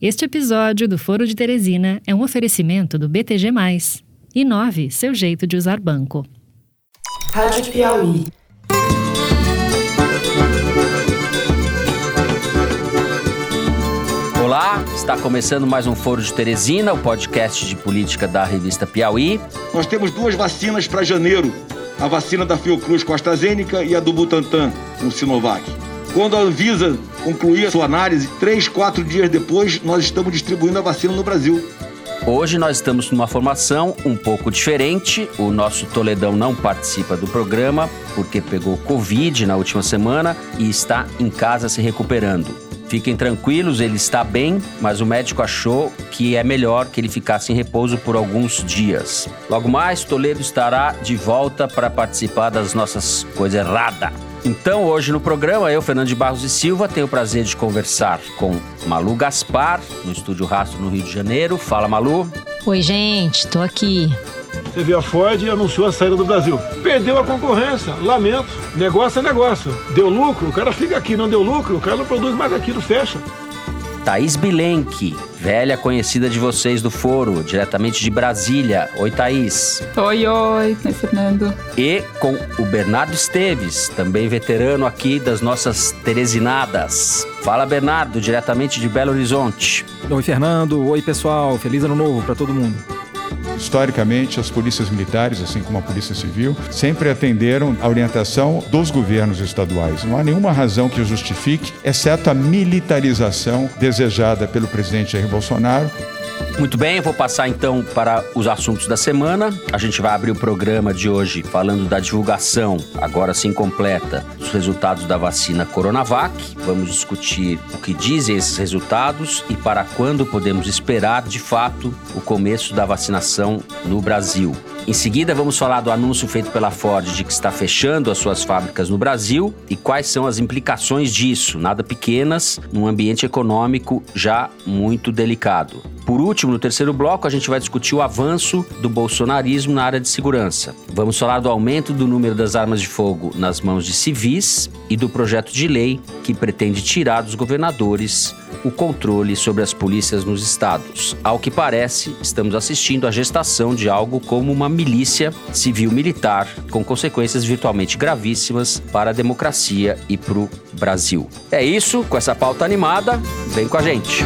Este episódio do Foro de Teresina é um oferecimento do BTG+. Inove seu jeito de usar banco. Rádio Piauí. Olá, está começando mais um Foro de Teresina, o podcast de política da revista Piauí. Nós temos duas vacinas para janeiro: a vacina da Fiocruz com a AstraZeneca e a do Butantan com Sinovac. Quando a Anvisa concluir a sua análise, três, quatro dias depois, nós estamos distribuindo a vacina no Brasil. Hoje nós estamos numa formação um pouco diferente. O nosso Toledão não participa do programa porque pegou Covid na última semana e está em casa se recuperando. Fiquem tranquilos, ele está bem, mas o médico achou que é melhor que ele ficasse em repouso por alguns dias. Logo mais, Toledo estará de volta para participar das nossas coisas erradas. Então, hoje no programa, eu, Fernando de Barros e Silva, tenho o prazer de conversar com Malu Gaspar, no Estúdio Rastro, no Rio de Janeiro. Fala, Malu. Oi, gente, tô aqui. Você viu a Ford e anunciou a saída do Brasil. Perdeu a concorrência, lamento. Negócio é negócio. Deu lucro, o cara fica aqui. Não deu lucro, o cara não produz mais aquilo, fecha. Thaís Bilenque, velha conhecida de vocês do foro, diretamente de Brasília. Oi, Thaís. Oi, oi, oi, Fernando. E com o Bernardo Esteves, também veterano aqui das nossas Teresinadas. Fala, Bernardo, diretamente de Belo Horizonte. Oi, Fernando. Oi, pessoal. Feliz ano novo para todo mundo. Historicamente, as polícias militares, assim como a Polícia Civil, sempre atenderam a orientação dos governos estaduais. Não há nenhuma razão que justifique, exceto a militarização desejada pelo presidente Jair Bolsonaro. Muito bem, eu vou passar então para os assuntos da semana. A gente vai abrir o programa de hoje falando da divulgação, agora sim completa, dos resultados da vacina Coronavac. Vamos discutir o que dizem esses resultados e para quando podemos esperar, de fato, o começo da vacinação no Brasil. Em seguida, vamos falar do anúncio feito pela Ford de que está fechando as suas fábricas no Brasil e quais são as implicações disso, nada pequenas, num ambiente econômico já muito delicado. Por último, no terceiro bloco, a gente vai discutir o avanço do bolsonarismo na área de segurança. Vamos falar do aumento do número das armas de fogo nas mãos de civis e do projeto de lei que pretende tirar dos governadores o controle sobre as polícias nos estados. Ao que parece, estamos assistindo à gestação de algo como uma milícia civil-militar, com consequências virtualmente gravíssimas para a democracia e para o Brasil. É isso, com essa pauta animada, vem com a gente.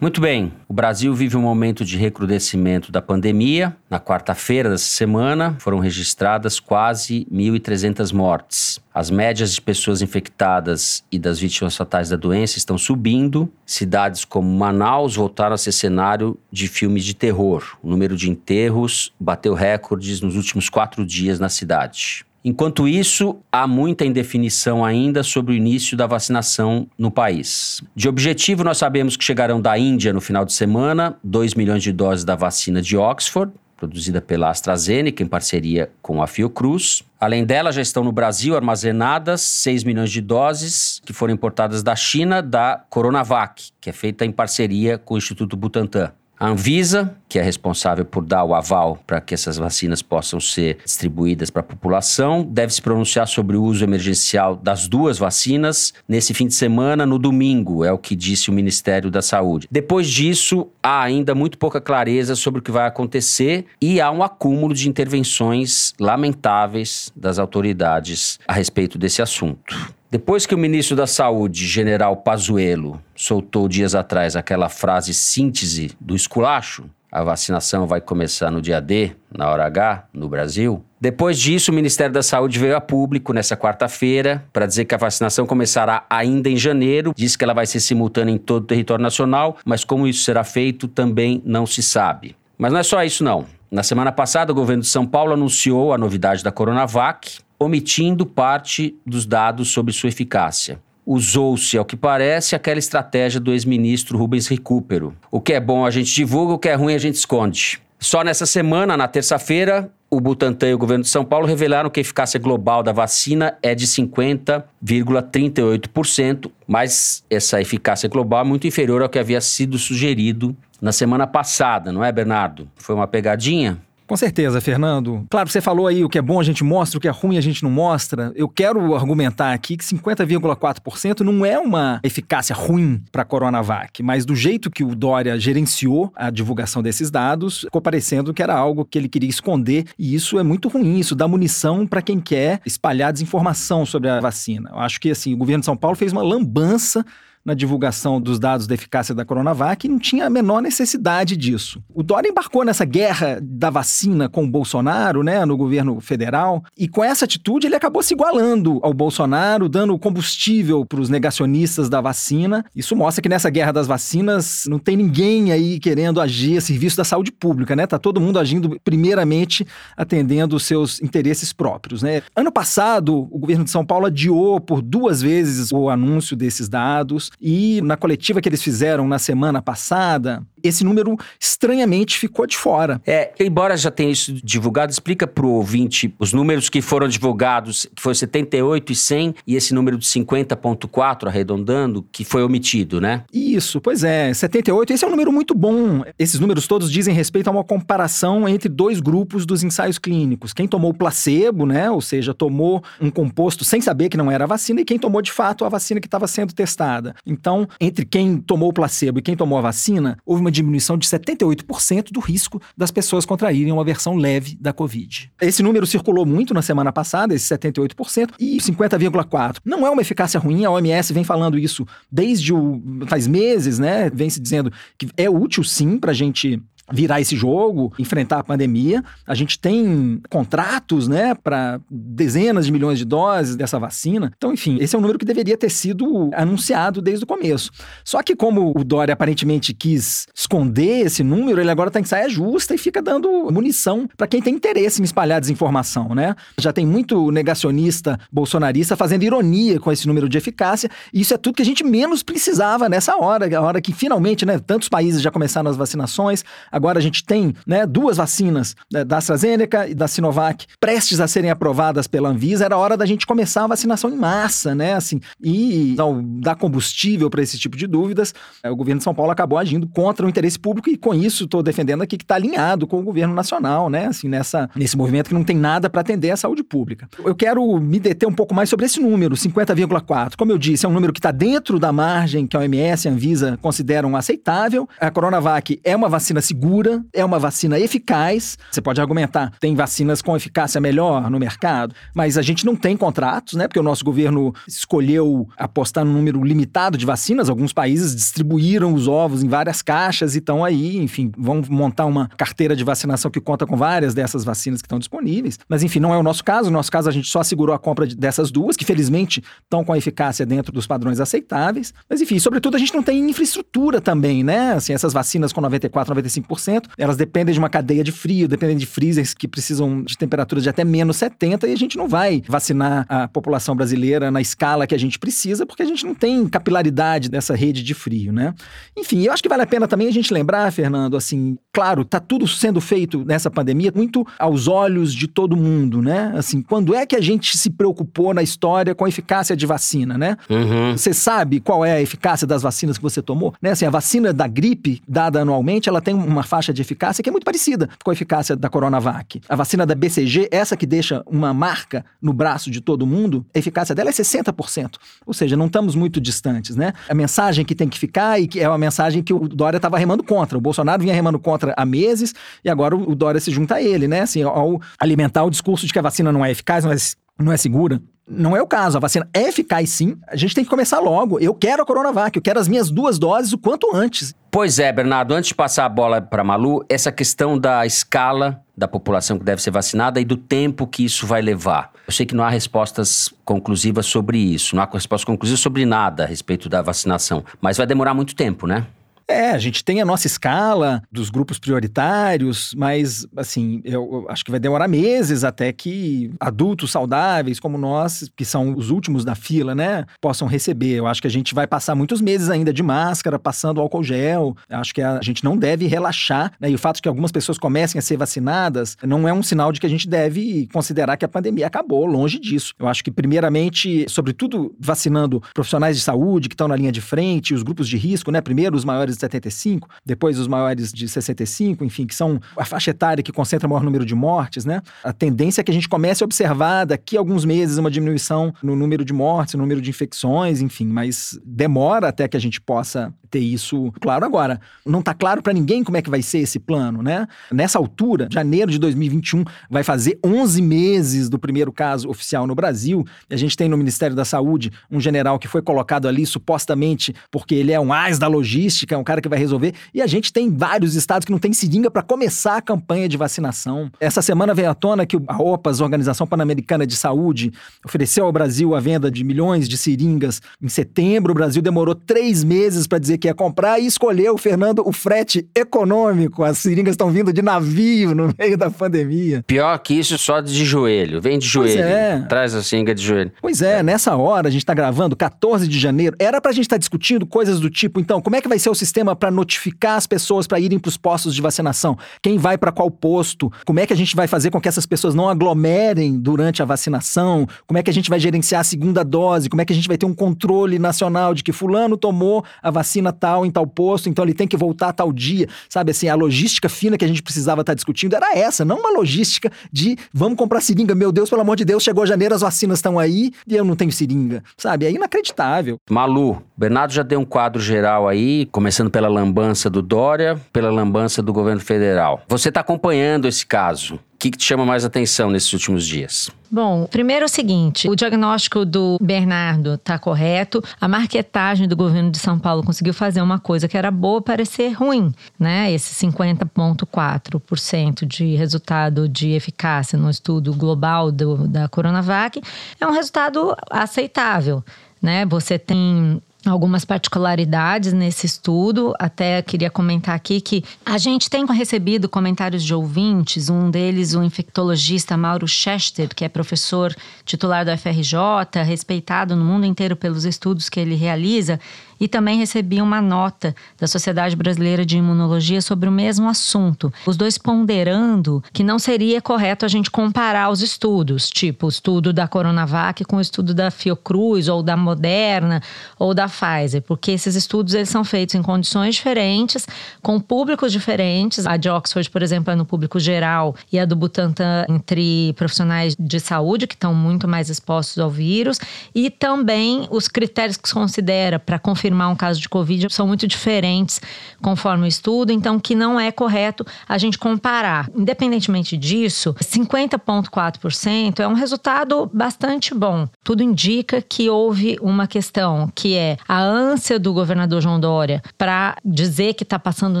Muito bem, o Brasil vive um momento de recrudescimento da pandemia. Na quarta-feira dessa semana foram registradas quase 1.300 mortes. As médias de pessoas infectadas e das vítimas fatais da doença estão subindo. Cidades como Manaus voltaram a ser cenário de filmes de terror. O número de enterros bateu recordes nos últimos quatro dias na cidade. Enquanto isso, há muita indefinição ainda sobre o início da vacinação no país. De objetivo, nós sabemos que chegarão da Índia no final de semana 2 milhões de doses da vacina de Oxford, produzida pela AstraZeneca em parceria com a Fiocruz. Além dela, já estão no Brasil armazenadas 6 milhões de doses que foram importadas da China da Coronavac, que é feita em parceria com o Instituto Butantan. A Anvisa, que é responsável por dar o aval para que essas vacinas possam ser distribuídas para a população, deve se pronunciar sobre o uso emergencial das duas vacinas nesse fim de semana, no domingo, é o que disse o Ministério da Saúde. Depois disso, há ainda muito pouca clareza sobre o que vai acontecer e há um acúmulo de intervenções lamentáveis das autoridades a respeito desse assunto. Depois que o ministro da Saúde, general Pazuello, soltou dias atrás aquela frase síntese do esculacho, a vacinação vai começar no dia D, na hora H, no Brasil. Depois disso, o Ministério da Saúde veio a público nessa quarta-feira para dizer que a vacinação começará ainda em janeiro. Diz que ela vai ser simultânea em todo o território nacional, mas como isso será feito também não se sabe. Mas não é só isso não. Na semana passada, o governo de São Paulo anunciou a novidade da Coronavac, omitindo parte dos dados sobre sua eficácia. Usou-se, ao que parece, aquela estratégia do ex-ministro Rubens Recupero. O que é bom a gente divulga, o que é ruim a gente esconde. Só nessa semana, na terça-feira, o Butantan e o governo de São Paulo revelaram que a eficácia global da vacina é de 50,38%, mas essa eficácia global é muito inferior ao que havia sido sugerido na semana passada, não é, Bernardo? Foi uma pegadinha? Com certeza, Fernando. Claro, você falou aí o que é bom a gente mostra, o que é ruim a gente não mostra. Eu quero argumentar aqui que 50,4% não é uma eficácia ruim para a Coronavac, mas do jeito que o Dória gerenciou a divulgação desses dados, ficou parecendo que era algo que ele queria esconder, e isso é muito ruim, isso dá munição para quem quer espalhar desinformação sobre a vacina. Eu acho que assim, o governo de São Paulo fez uma lambança na divulgação dos dados da eficácia da Coronavac e não tinha a menor necessidade disso. O Dória embarcou nessa guerra da vacina com o Bolsonaro, né, no governo federal, e com essa atitude ele acabou se igualando ao Bolsonaro, dando combustível para os negacionistas da vacina. Isso mostra que nessa guerra das vacinas não tem ninguém aí querendo agir a serviço da saúde pública, né? Tá todo mundo agindo primeiramente atendendo os seus interesses próprios, né? Ano passado, o governo de São Paulo adiou por duas vezes o anúncio desses dados. E na coletiva que eles fizeram na semana passada, esse número estranhamente ficou de fora. É, embora já tenha isso divulgado, explica para o ouvinte os números que foram divulgados, que foi 78 e 100, e esse número de 50,4, arredondando, que foi omitido, né? Isso, pois é. 78, esse é um número muito bom. Esses números todos dizem respeito a uma comparação entre dois grupos dos ensaios clínicos. Quem tomou placebo, né? Ou seja, tomou um composto sem saber que não era vacina, e quem tomou de fato a vacina que estava sendo testada. Então, entre quem tomou o placebo e quem tomou a vacina, houve uma diminuição de 78% do risco das pessoas contraírem uma versão leve da Covid. Esse número circulou muito na semana passada, esse 78%, e 50,4%. Não é uma eficácia ruim, a OMS vem falando isso desde o, faz meses, né? Vem se dizendo que é útil sim para a gente virar esse jogo, enfrentar a pandemia. A gente tem contratos, né, para dezenas de milhões de doses dessa vacina. Então, enfim, esse é um número que deveria ter sido anunciado desde o começo. Só que como o Dória aparentemente quis esconder esse número, ele agora está em saia justa e fica dando munição para quem tem interesse em espalhar desinformação, né? Já tem muito negacionista bolsonarista fazendo ironia com esse número de eficácia, e isso é tudo que a gente menos precisava nessa hora, a hora que finalmente, né, tantos países já começaram as vacinações, Agora a gente tem né, duas vacinas né, da AstraZeneca e da Sinovac prestes a serem aprovadas pela Anvisa. Era hora da gente começar a vacinação em massa, né? Assim, e ao dar combustível para esse tipo de dúvidas, é, o governo de São Paulo acabou agindo contra o interesse público e com isso estou defendendo aqui que está alinhado com o governo nacional, né? Assim, nessa, nesse movimento que não tem nada para atender a saúde pública. Eu quero me deter um pouco mais sobre esse número, 50,4. Como eu disse, é um número que está dentro da margem que a OMS e a Anvisa consideram aceitável. A Coronavac é uma vacina segura segura, é uma vacina eficaz. Você pode argumentar, tem vacinas com eficácia melhor no mercado, mas a gente não tem contratos, né? Porque o nosso governo escolheu apostar num número limitado de vacinas. Alguns países distribuíram os ovos em várias caixas e estão aí, enfim, vão montar uma carteira de vacinação que conta com várias dessas vacinas que estão disponíveis. Mas, enfim, não é o nosso caso. No nosso caso, a gente só segurou a compra dessas duas, que felizmente estão com a eficácia dentro dos padrões aceitáveis. Mas, enfim, sobretudo, a gente não tem infraestrutura também, né? Assim, essas vacinas com 94, 95 elas dependem de uma cadeia de frio, dependem de freezers que precisam de temperaturas de até menos 70 e a gente não vai vacinar a população brasileira na escala que a gente precisa, porque a gente não tem capilaridade dessa rede de frio, né? Enfim, eu acho que vale a pena também a gente lembrar, Fernando, assim, claro, tá tudo sendo feito nessa pandemia muito aos olhos de todo mundo, né? Assim, quando é que a gente se preocupou na história com a eficácia de vacina, né? Uhum. Você sabe qual é a eficácia das vacinas que você tomou? Né? Assim, a vacina da gripe dada anualmente, ela tem uma faixa de eficácia que é muito parecida com a eficácia da Coronavac. A vacina da BCG, essa que deixa uma marca no braço de todo mundo, a eficácia dela é 60%. Ou seja, não estamos muito distantes, né? A mensagem que tem que ficar e que é uma mensagem que o Dória estava remando contra. O Bolsonaro vinha remando contra há meses e agora o Dória se junta a ele, né? Assim, ao alimentar o discurso de que a vacina não é eficaz, não é, não é segura. Não é o caso. A vacina é eficaz sim. A gente tem que começar logo. Eu quero a Coronavac, eu quero as minhas duas doses o quanto antes. Pois é, Bernardo, antes de passar a bola para Malu, essa questão da escala da população que deve ser vacinada e do tempo que isso vai levar. Eu sei que não há respostas conclusivas sobre isso, não há respostas conclusivas sobre nada a respeito da vacinação, mas vai demorar muito tempo, né? É, a gente tem a nossa escala dos grupos prioritários, mas, assim, eu, acho que vai demorar meses até que adultos saudáveis como nós, que são os últimos da fila, né, possam receber. Eu acho que a gente vai passar muitos meses ainda de máscara, passando álcool gel. Eu acho que a gente não deve relaxar, né, e o fato de que algumas pessoas comecem a ser vacinadas não é um sinal de que a gente deve considerar que a pandemia acabou, longe disso. Eu acho que, primeiramente, sobretudo vacinando profissionais de saúde que estão na linha de frente, os grupos de risco, né, primeiro os maiores maiores de 75, depois os maiores de 65, enfim, que são a faixa etária que concentra o maior número de mortes, né? A tendência é que a gente comece a observar daqui a alguns meses uma diminuição no número de mortes, no número de infecções, enfim, mas demora até que a gente possa ter isso claro agora. Não está claro para ninguém como é que vai ser esse plano, né? Nessa altura, janeiro de 2021 vai fazer 11 meses do primeiro caso oficial no Brasil. E a gente tem no Ministério da Saúde um general que foi colocado ali supostamente porque ele é um ás da logística, um cara que vai resolver. E a gente tem vários estados que não tem seringa para começar a campanha de vacinação. Essa semana veio à tona que a OPAS, Organização Pan-Americana de Saúde, ofereceu ao Brasil a venda de milhões de seringas em setembro. O Brasil demorou três meses para dizer que ia comprar e escolheu, Fernando, o frete econômico. As seringas estão vindo de navio no meio da pandemia. Pior que isso, só de joelho. Vem de joelho. é. Traz a seringa de joelho. Pois é, nessa hora, a gente está gravando, 14 de janeiro, era pra gente estar tá discutindo coisas do tipo, então, como é que vai ser o sistema para notificar as pessoas para irem para os postos de vacinação? Quem vai para qual posto? Como é que a gente vai fazer com que essas pessoas não aglomerem durante a vacinação? Como é que a gente vai gerenciar a segunda dose? Como é que a gente vai ter um controle nacional de que fulano tomou a vacina tal em tal posto, então ele tem que voltar tal dia, sabe assim, a logística fina que a gente precisava estar tá discutindo era essa, não uma logística de vamos comprar seringa, meu Deus, pelo amor de Deus, chegou janeiro, as vacinas estão aí e eu não tenho seringa, sabe? É inacreditável. Malu, Bernardo já deu um quadro geral aí, começando pela lambança do Dória, pela lambança do governo federal. Você está acompanhando esse caso que, que te chama mais atenção nesses últimos dias? Bom, primeiro é o seguinte: o diagnóstico do Bernardo está correto. A marketagem do governo de São Paulo conseguiu fazer uma coisa que era boa parecer ruim, né? Esse 50,4% de resultado de eficácia no estudo global do, da Coronavac é um resultado aceitável. Né? Você tem algumas particularidades nesse estudo. Até queria comentar aqui que a gente tem recebido comentários de ouvintes, um deles o infectologista Mauro Chester, que é professor titular do FRJ, respeitado no mundo inteiro pelos estudos que ele realiza, e também recebi uma nota da Sociedade Brasileira de Imunologia sobre o mesmo assunto. Os dois ponderando que não seria correto a gente comparar os estudos, tipo o estudo da Coronavac com o estudo da Fiocruz ou da Moderna ou da Pfizer, porque esses estudos eles são feitos em condições diferentes, com públicos diferentes. A de Oxford, por exemplo, é no público geral e a do Butantan entre profissionais de saúde que estão muito mais expostos ao vírus e também os critérios que se considera para confirmar confirmar um caso de Covid são muito diferentes conforme o estudo, então que não é correto a gente comparar. Independentemente disso, 50,4% é um resultado bastante bom. Tudo indica que houve uma questão que é a ânsia do governador João Dória para dizer que está passando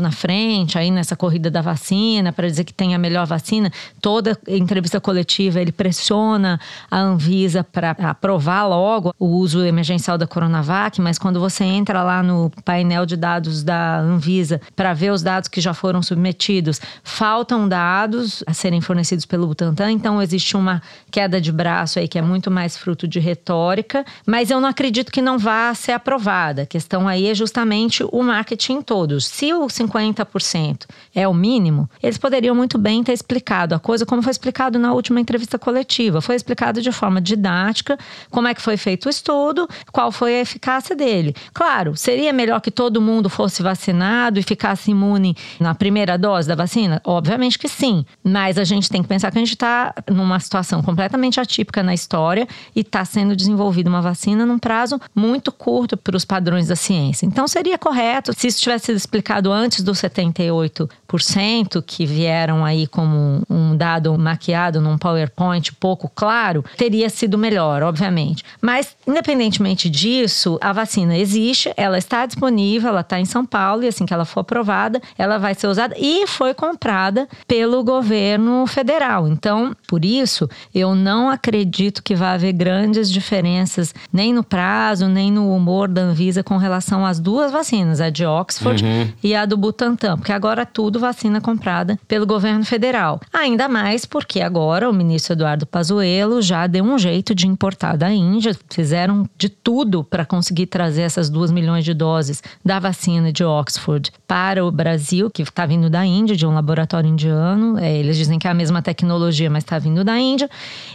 na frente aí nessa corrida da vacina, para dizer que tem a melhor vacina. Toda entrevista coletiva ele pressiona a Anvisa para aprovar logo o uso emergencial da Coronavac, mas quando você entra entra lá no painel de dados da Anvisa para ver os dados que já foram submetidos, faltam dados a serem fornecidos pelo Butantan, então existe uma queda de braço aí que é muito mais fruto de retórica, mas eu não acredito que não vá ser aprovada. A questão aí é justamente o marketing todos. Se o 50% é o mínimo, eles poderiam muito bem ter explicado a coisa como foi explicado na última entrevista coletiva. Foi explicado de forma didática como é que foi feito o estudo, qual foi a eficácia dele. Claro, seria melhor que todo mundo fosse vacinado e ficasse imune na primeira dose da vacina? Obviamente que sim. Mas a gente tem que pensar que a gente está numa situação completamente atípica na história e está sendo desenvolvida uma vacina num prazo muito curto para os padrões da ciência. Então seria correto, se isso tivesse sido explicado antes dos 78% que vieram aí como um dado maquiado num PowerPoint pouco claro, teria sido melhor, obviamente. Mas, independentemente disso, a vacina existe existe, ela está disponível, ela está em São Paulo e assim que ela for aprovada, ela vai ser usada e foi comprada pelo governo federal. Então, por isso, eu não acredito que vai haver grandes diferenças nem no prazo, nem no humor da Anvisa com relação às duas vacinas, a de Oxford uhum. e a do Butantan, porque agora tudo vacina comprada pelo governo federal. Ainda mais porque agora o ministro Eduardo Pazuello já deu um jeito de importar da Índia, fizeram de tudo para conseguir trazer essas duas 2 milhões de doses da vacina de Oxford para o Brasil, que está vindo da Índia, de um laboratório indiano. É, eles dizem que é a mesma tecnologia, mas está vindo da Índia.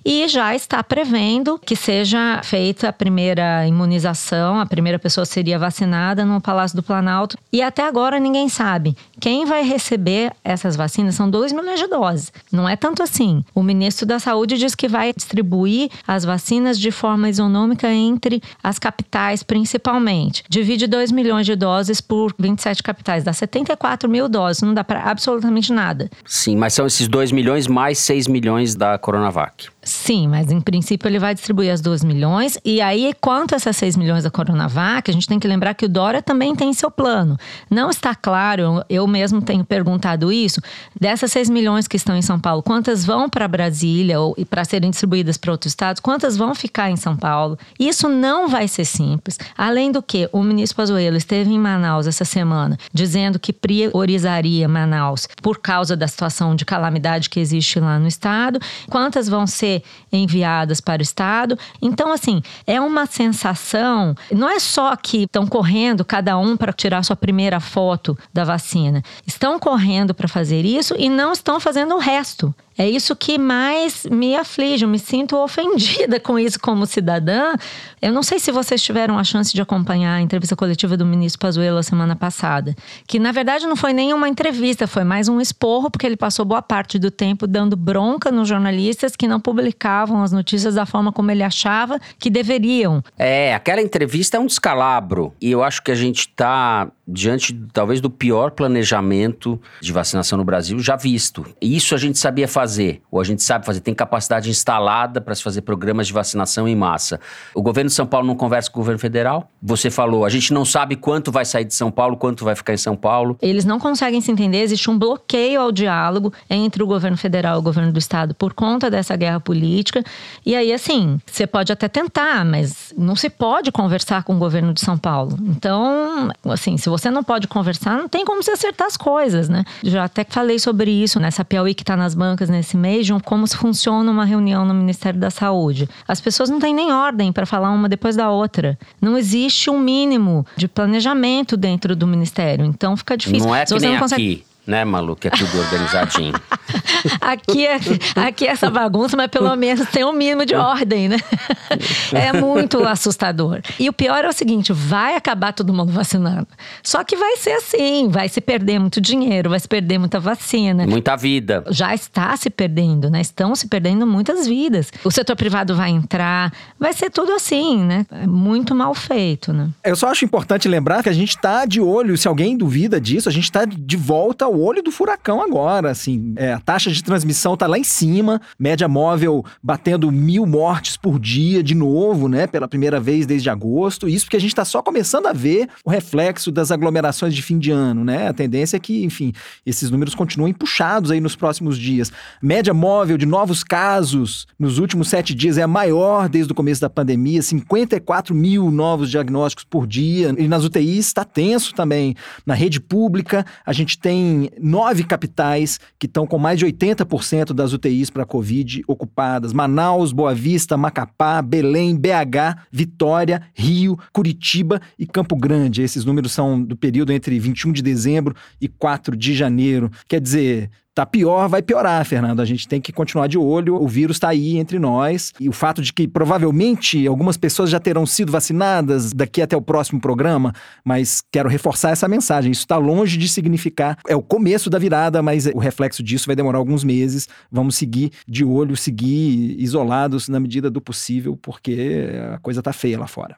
E já está prevendo que seja feita a primeira imunização, a primeira pessoa seria vacinada no Palácio do Planalto. E até agora ninguém sabe quem vai receber essas vacinas. São 2 milhões de doses. Não é tanto assim. O ministro da Saúde diz que vai distribuir as vacinas de forma isonômica entre as capitais, principalmente. Divide 2 milhões de doses por 27 capitais, dá 74 mil doses, não dá para absolutamente nada. Sim, mas são esses 2 milhões mais 6 milhões da Coronavac. Sim, mas em princípio ele vai distribuir as 2 milhões. E aí, quanto a essas 6 milhões da Coronavac, a gente tem que lembrar que o Dória também tem seu plano. Não está claro, eu mesmo tenho perguntado isso, dessas 6 milhões que estão em São Paulo, quantas vão para Brasília ou para serem distribuídas para outros estados, quantas vão ficar em São Paulo? Isso não vai ser simples. Além do que, o ministro Pazuello esteve em Manaus essa semana, dizendo que priorizaria Manaus por causa da situação de calamidade que existe lá no estado. Quantas vão ser enviadas para o Estado. Então, assim, é uma sensação. Não é só que estão correndo cada um para tirar sua primeira foto da vacina. Estão correndo para fazer isso e não estão fazendo o resto. É isso que mais me aflige. Eu me sinto ofendida com isso como cidadã. Eu não sei se vocês tiveram a chance de acompanhar a entrevista coletiva do ministro Pazuello semana passada, que na verdade não foi nem uma entrevista, foi mais um esporro, porque ele passou boa parte do tempo dando bronca nos jornalistas que não publicavam as notícias da forma como ele achava que deveriam. É, aquela entrevista é um descalabro. E eu acho que a gente está diante talvez do pior planejamento de vacinação no Brasil já visto. Isso a gente sabia fazer, ou a gente sabe fazer, tem capacidade instalada para se fazer programas de vacinação em massa. O governo de São Paulo não conversa com o governo federal. Você falou, a gente não sabe quanto vai sair de São Paulo, quanto vai ficar em São Paulo. Eles não conseguem se entender, existe um bloqueio ao diálogo entre o governo federal e o governo do estado por conta dessa guerra política. E aí, assim, você pode até tentar, mas não se pode conversar com o governo de São Paulo. Então, assim, se você você não pode conversar, não tem como você acertar as coisas, né? Já até falei sobre isso nessa Piauí que está nas bancas nesse mês, de como se funciona uma reunião no Ministério da Saúde. As pessoas não têm nem ordem para falar uma depois da outra. Não existe um mínimo de planejamento dentro do Ministério. Então fica difícil. Não é que nem consegue... aqui né, Malu? Que é tudo organizadinho. aqui, é, aqui é essa bagunça, mas pelo menos tem um mínimo de ordem, né? É muito assustador. E o pior é o seguinte: vai acabar todo mundo vacinando. Só que vai ser assim: vai se perder muito dinheiro, vai se perder muita vacina. Muita vida. Já está se perdendo, né? Estão se perdendo muitas vidas. O setor privado vai entrar, vai ser tudo assim, né? É muito mal feito, né? Eu só acho importante lembrar que a gente está de olho, se alguém duvida disso, a gente está de volta ao olho do furacão agora, assim. É, a taxa de transmissão tá lá em cima, média móvel batendo mil mortes por dia de novo, né? Pela primeira vez desde agosto. Isso porque a gente está só começando a ver o reflexo das aglomerações de fim de ano, né? A tendência é que, enfim, esses números continuem puxados aí nos próximos dias. Média móvel de novos casos nos últimos sete dias é a maior desde o começo da pandemia, 54 mil novos diagnósticos por dia. E nas UTIs está tenso também. Na rede pública, a gente tem nove capitais que estão com mais de 80% das UTIs para Covid ocupadas: Manaus, Boa Vista, Macapá, Belém, BH, Vitória, Rio, Curitiba e Campo Grande. Esses números são do período entre 21 de dezembro e 4 de janeiro. Quer dizer, tá pior, vai piorar, Fernando. A gente tem que continuar de olho. O vírus está aí entre nós. E o fato de que provavelmente algumas pessoas já terão sido vacinadas daqui até o próximo programa, mas quero reforçar essa mensagem. Isso está longe de significar. É o começo da virada, mas o reflexo disso vai demorar alguns meses. Vamos seguir de olho, seguir isolados na medida do possível, porque a coisa tá feia lá fora.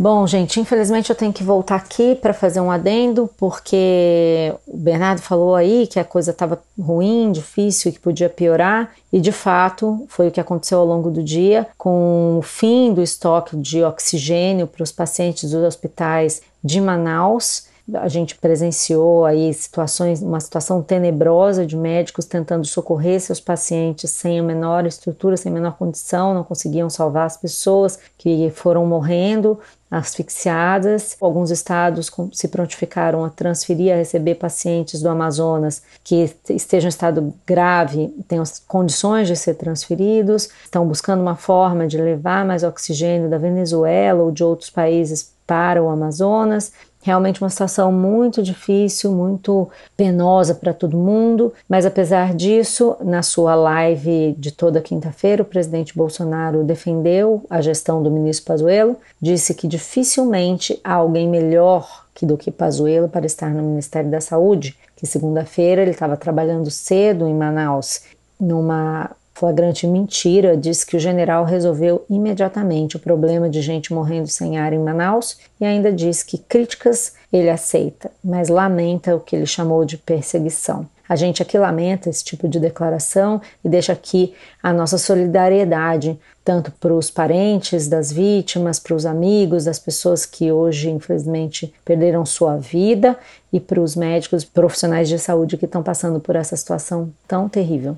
Bom, gente, infelizmente eu tenho que voltar aqui para fazer um adendo, porque o Bernardo falou aí que a coisa estava ruim, difícil e que podia piorar, e de fato foi o que aconteceu ao longo do dia, com o fim do estoque de oxigênio para os pacientes dos hospitais de Manaus. A gente presenciou aí situações, uma situação tenebrosa de médicos tentando socorrer seus pacientes sem a menor estrutura, sem a menor condição, não conseguiam salvar as pessoas que foram morrendo asfixiadas. Alguns estados se prontificaram a transferir, a receber pacientes do Amazonas que estejam em estado grave, tenham condições de ser transferidos, estão buscando uma forma de levar mais oxigênio da Venezuela ou de outros países para o Amazonas. Realmente uma situação muito difícil, muito penosa para todo mundo, mas apesar disso, na sua live de toda quinta-feira, o presidente Bolsonaro defendeu a gestão do ministro Pazuello, disse que dificilmente há alguém melhor que do que Pazuello para estar no Ministério da Saúde, que segunda-feira ele estava trabalhando cedo em Manaus numa flagrante mentira, diz que o general resolveu imediatamente o problema de gente morrendo sem ar em Manaus e ainda diz que críticas ele aceita, mas lamenta o que ele chamou de perseguição. A gente aqui lamenta esse tipo de declaração e deixa aqui a nossa solidariedade, tanto para os parentes das vítimas, para os amigos das pessoas que hoje, infelizmente, perderam sua vida e para os médicos profissionais de saúde que estão passando por essa situação tão terrível.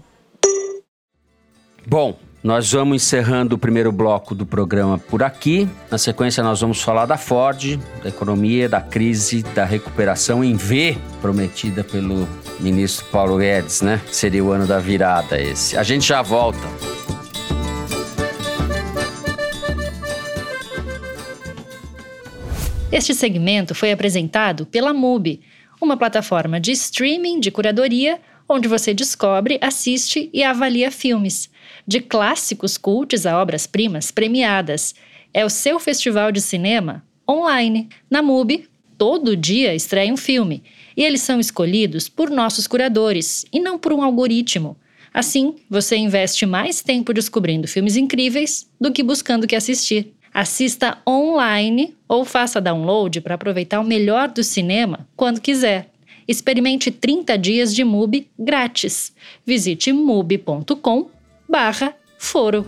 Bom, nós vamos encerrando o primeiro bloco do programa por aqui. Na sequência, nós vamos falar da Ford, da economia, da crise, da recuperação em V, prometida pelo ministro Paulo Guedes, né? Seria o ano da virada esse. A gente já volta. Este segmento foi apresentado pela MUBI, uma plataforma de streaming de curadoria onde você descobre, assiste e avalia filmes de clássicos cultos a obras-primas premiadas. É o seu festival de cinema online. Na MUBI, todo dia estreia um filme e eles são escolhidos por nossos curadores e não por um algoritmo. Assim, você investe mais tempo descobrindo filmes incríveis do que buscando o que assistir. Assista online ou faça download para aproveitar o melhor do cinema quando quiser. Experimente 30 dias de MUBI grátis. Visite mubi.com barra foro.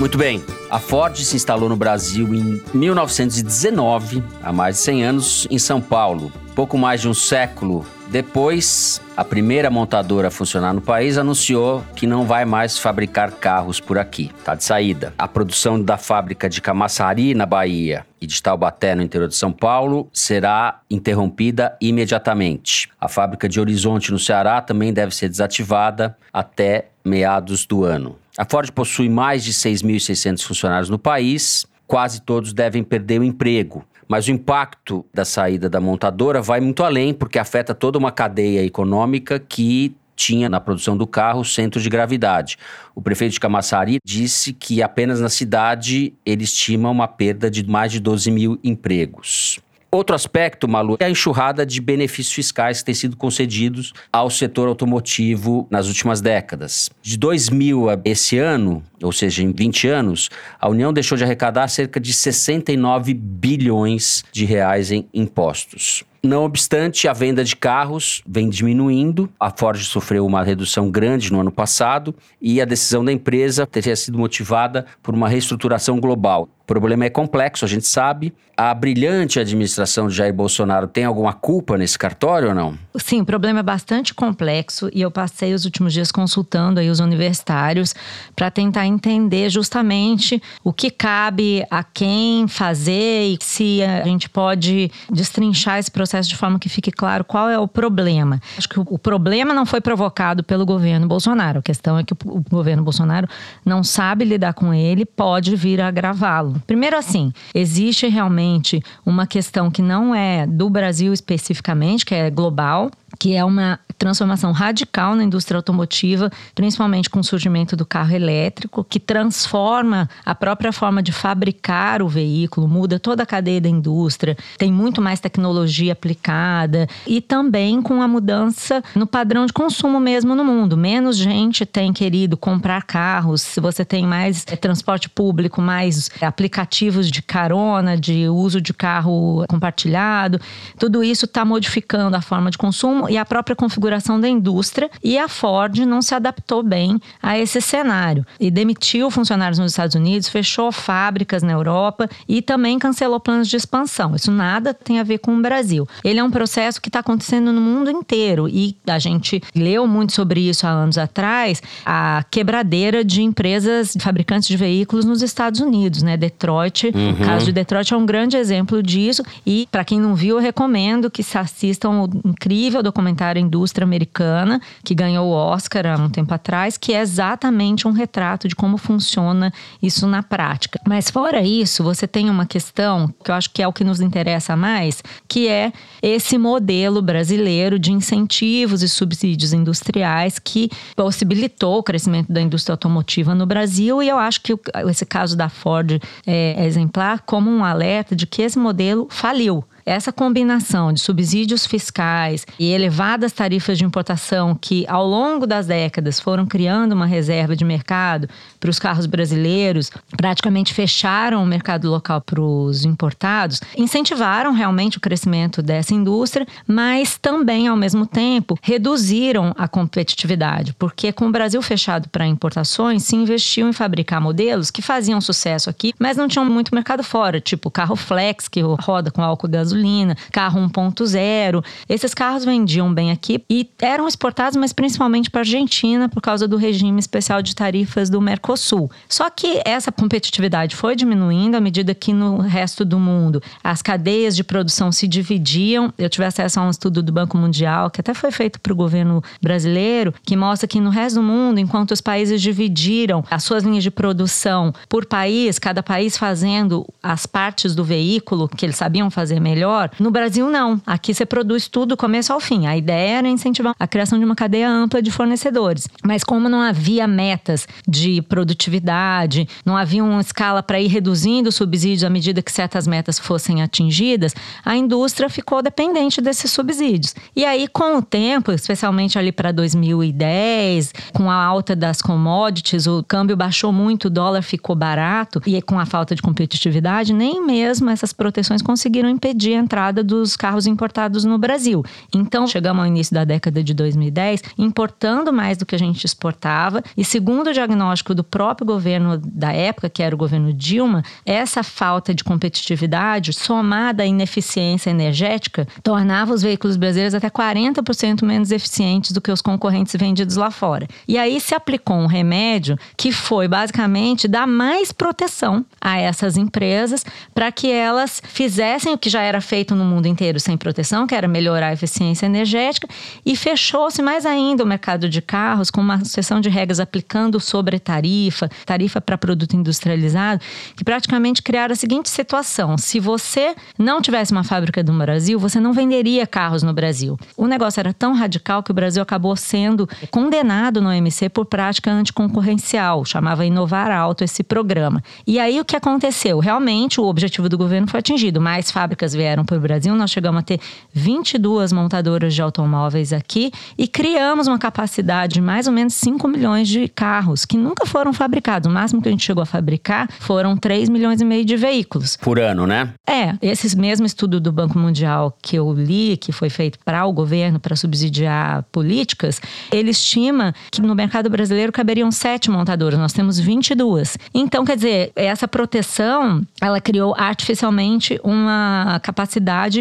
Muito bem. A Ford se instalou no Brasil em 1919, há mais de 100 anos, em São Paulo. Pouco mais de um século depois, a primeira montadora a funcionar no país anunciou que não vai mais fabricar carros por aqui. Está de saída. A produção da fábrica de Camaçari, na Bahia, e de Taubaté, no interior de São Paulo, será interrompida imediatamente. A fábrica de Horizonte, no Ceará, também deve ser desativada até meados do ano. A Ford possui mais de 6.600 funcionários no país. Quase todos devem perder o emprego. Mas o impacto da saída da montadora vai muito além, porque afeta toda uma cadeia econômica que tinha na produção do carro centro de gravidade. O prefeito de Camaçari disse que apenas na cidade ele estima uma perda de mais de 12 mil empregos. Outro aspecto, Malu, é a enxurrada de benefícios fiscais que têm sido concedidos ao setor automotivo nas últimas décadas. De 2000 a esse ano, ou seja, em 20 anos, a União deixou de arrecadar cerca de 69 bilhões de reais em impostos. Não obstante, a venda de carros vem diminuindo. A Ford sofreu uma redução grande no ano passado e a decisão da empresa teria sido motivada por uma reestruturação global. O problema é complexo, a gente sabe. A brilhante administração de Jair Bolsonaro tem alguma culpa nesse cartório ou não? Sim, o problema é bastante complexo e eu passei os últimos dias consultando aí os universitários para tentar entender justamente o que cabe a quem fazer e se a gente pode destrinchar esse processo de forma que fique claro qual é o problema. Acho que o problema não foi provocado pelo governo Bolsonaro. A questão é que o governo Bolsonaro não sabe lidar com ele, pode vir a agravá-lo. Primeiro assim, existe realmente uma questão que não é do Brasil especificamente, que é global, que é uma transformação radical na indústria automotiva, principalmente com o surgimento do carro elétrico, que transforma a própria forma de fabricar o veículo, muda toda a cadeia da indústria, tem muito mais tecnologia aplicada e também com a mudança no padrão de consumo mesmo no mundo. Menos gente tem querido comprar carros, se você tem mais é, transporte público, mais aplicativos de carona, de uso de carro compartilhado, tudo isso está modificando a forma de consumo e a própria configuração da indústria. E a Ford não se adaptou bem a esse cenário e demitiu funcionários nos Estados Unidos, fechou fábricas na Europa e também cancelou planos de expansão. Isso nada tem a ver com o Brasil. Ele é um processo que está acontecendo no mundo inteiro e a gente leu muito sobre isso há anos atrás, a quebradeira de empresas fabricantes de veículos nos Estados Unidos, né? Detroit, uhum. o caso de Detroit é um grande exemplo disso e para quem não viu, eu recomendo que se assistam o incrível documentário Indústria Americana, que ganhou o Oscar há um tempo atrás, que é exatamente um retrato de como funciona isso na prática. Mas fora isso, você tem uma questão que eu acho que é o que nos interessa mais, que é esse modelo brasileiro de incentivos e subsídios industriais que possibilitou o crescimento da indústria automotiva no Brasil. E eu acho que esse caso da Ford é exemplar como um alerta de que esse modelo faliu. Essa combinação de subsídios fiscais e elevadas tarifas de importação que, ao longo das décadas, foram criando uma reserva de mercado para os carros brasileiros, praticamente fecharam o mercado local para os importados, incentivaram realmente o crescimento dessa indústria, mas também, ao mesmo tempo, reduziram a competitividade, porque com o Brasil fechado para importações, se investiu em fabricar modelos que faziam sucesso aqui, mas não tinham muito mercado fora, tipo carro flex, que roda com álcool gasolina gasolina, carro 1.0. Esses carros vendiam bem aqui e eram exportados, mas principalmente para a Argentina por causa do regime especial de tarifas do Mercosul. Só que essa competitividade foi diminuindo à medida que no resto do mundo as cadeias de produção se dividiam. Eu tive acesso a um estudo do Banco Mundial, que até foi feito para o governo brasileiro, que mostra que no resto do mundo, enquanto os países dividiram as suas linhas de produção por país, cada país fazendo as partes do veículo que eles sabiam fazer melhor melhor. No Brasil, não. Aqui você produz tudo do começo ao fim. A ideia era incentivar a criação de uma cadeia ampla de fornecedores. Mas como não havia metas de produtividade, não havia uma escala para ir reduzindo os subsídios à medida que certas metas fossem atingidas, a indústria ficou dependente desses subsídios. E aí, com o tempo, especialmente ali para 2010, com a alta das commodities, o câmbio baixou muito, o dólar ficou barato, e com a falta de competitividade, nem mesmo essas proteções conseguiram impedir entrada dos carros importados no Brasil. Então, chegamos ao início da década de 2010 importando mais do que a gente exportava. E segundo o diagnóstico do próprio governo da época, que era o governo Dilma, essa falta de competitividade, somada à ineficiência energética, tornava os veículos brasileiros até 40% menos eficientes do que os concorrentes vendidos lá fora. E aí se aplicou um remédio que foi basicamente dar mais proteção a essas empresas para que elas fizessem o que já era feito no mundo inteiro sem proteção, que era melhorar a eficiência energética, e fechou-se mais ainda o mercado de carros com uma seção de regras aplicando sobre tarifa, tarifa para produto industrializado, que praticamente criaram a seguinte situação: se você não tivesse uma fábrica no Brasil, você não venderia carros no Brasil. O negócio era tão radical que o Brasil acabou sendo condenado no OMC por prática anticoncorrencial, chamava Inovar Alto esse programa. E aí o que aconteceu? Realmente o objetivo do governo foi atingido, mais fábricas vieram para o Brasil, nós chegamos a ter 22 montadoras de automóveis aqui e criamos uma capacidade de mais ou menos 5 milhões de carros que nunca foram fabricados. O máximo que a gente chegou a fabricar foram 3 milhões e meio de veículos. Por ano, né? É, esse mesmo estudo do Banco Mundial que eu li, que foi feito para o governo para subsidiar políticas, ele estima que no mercado brasileiro caberiam sete montadoras, nós temos 22. Então, quer dizer, essa proteção, ela criou artificialmente uma capacidade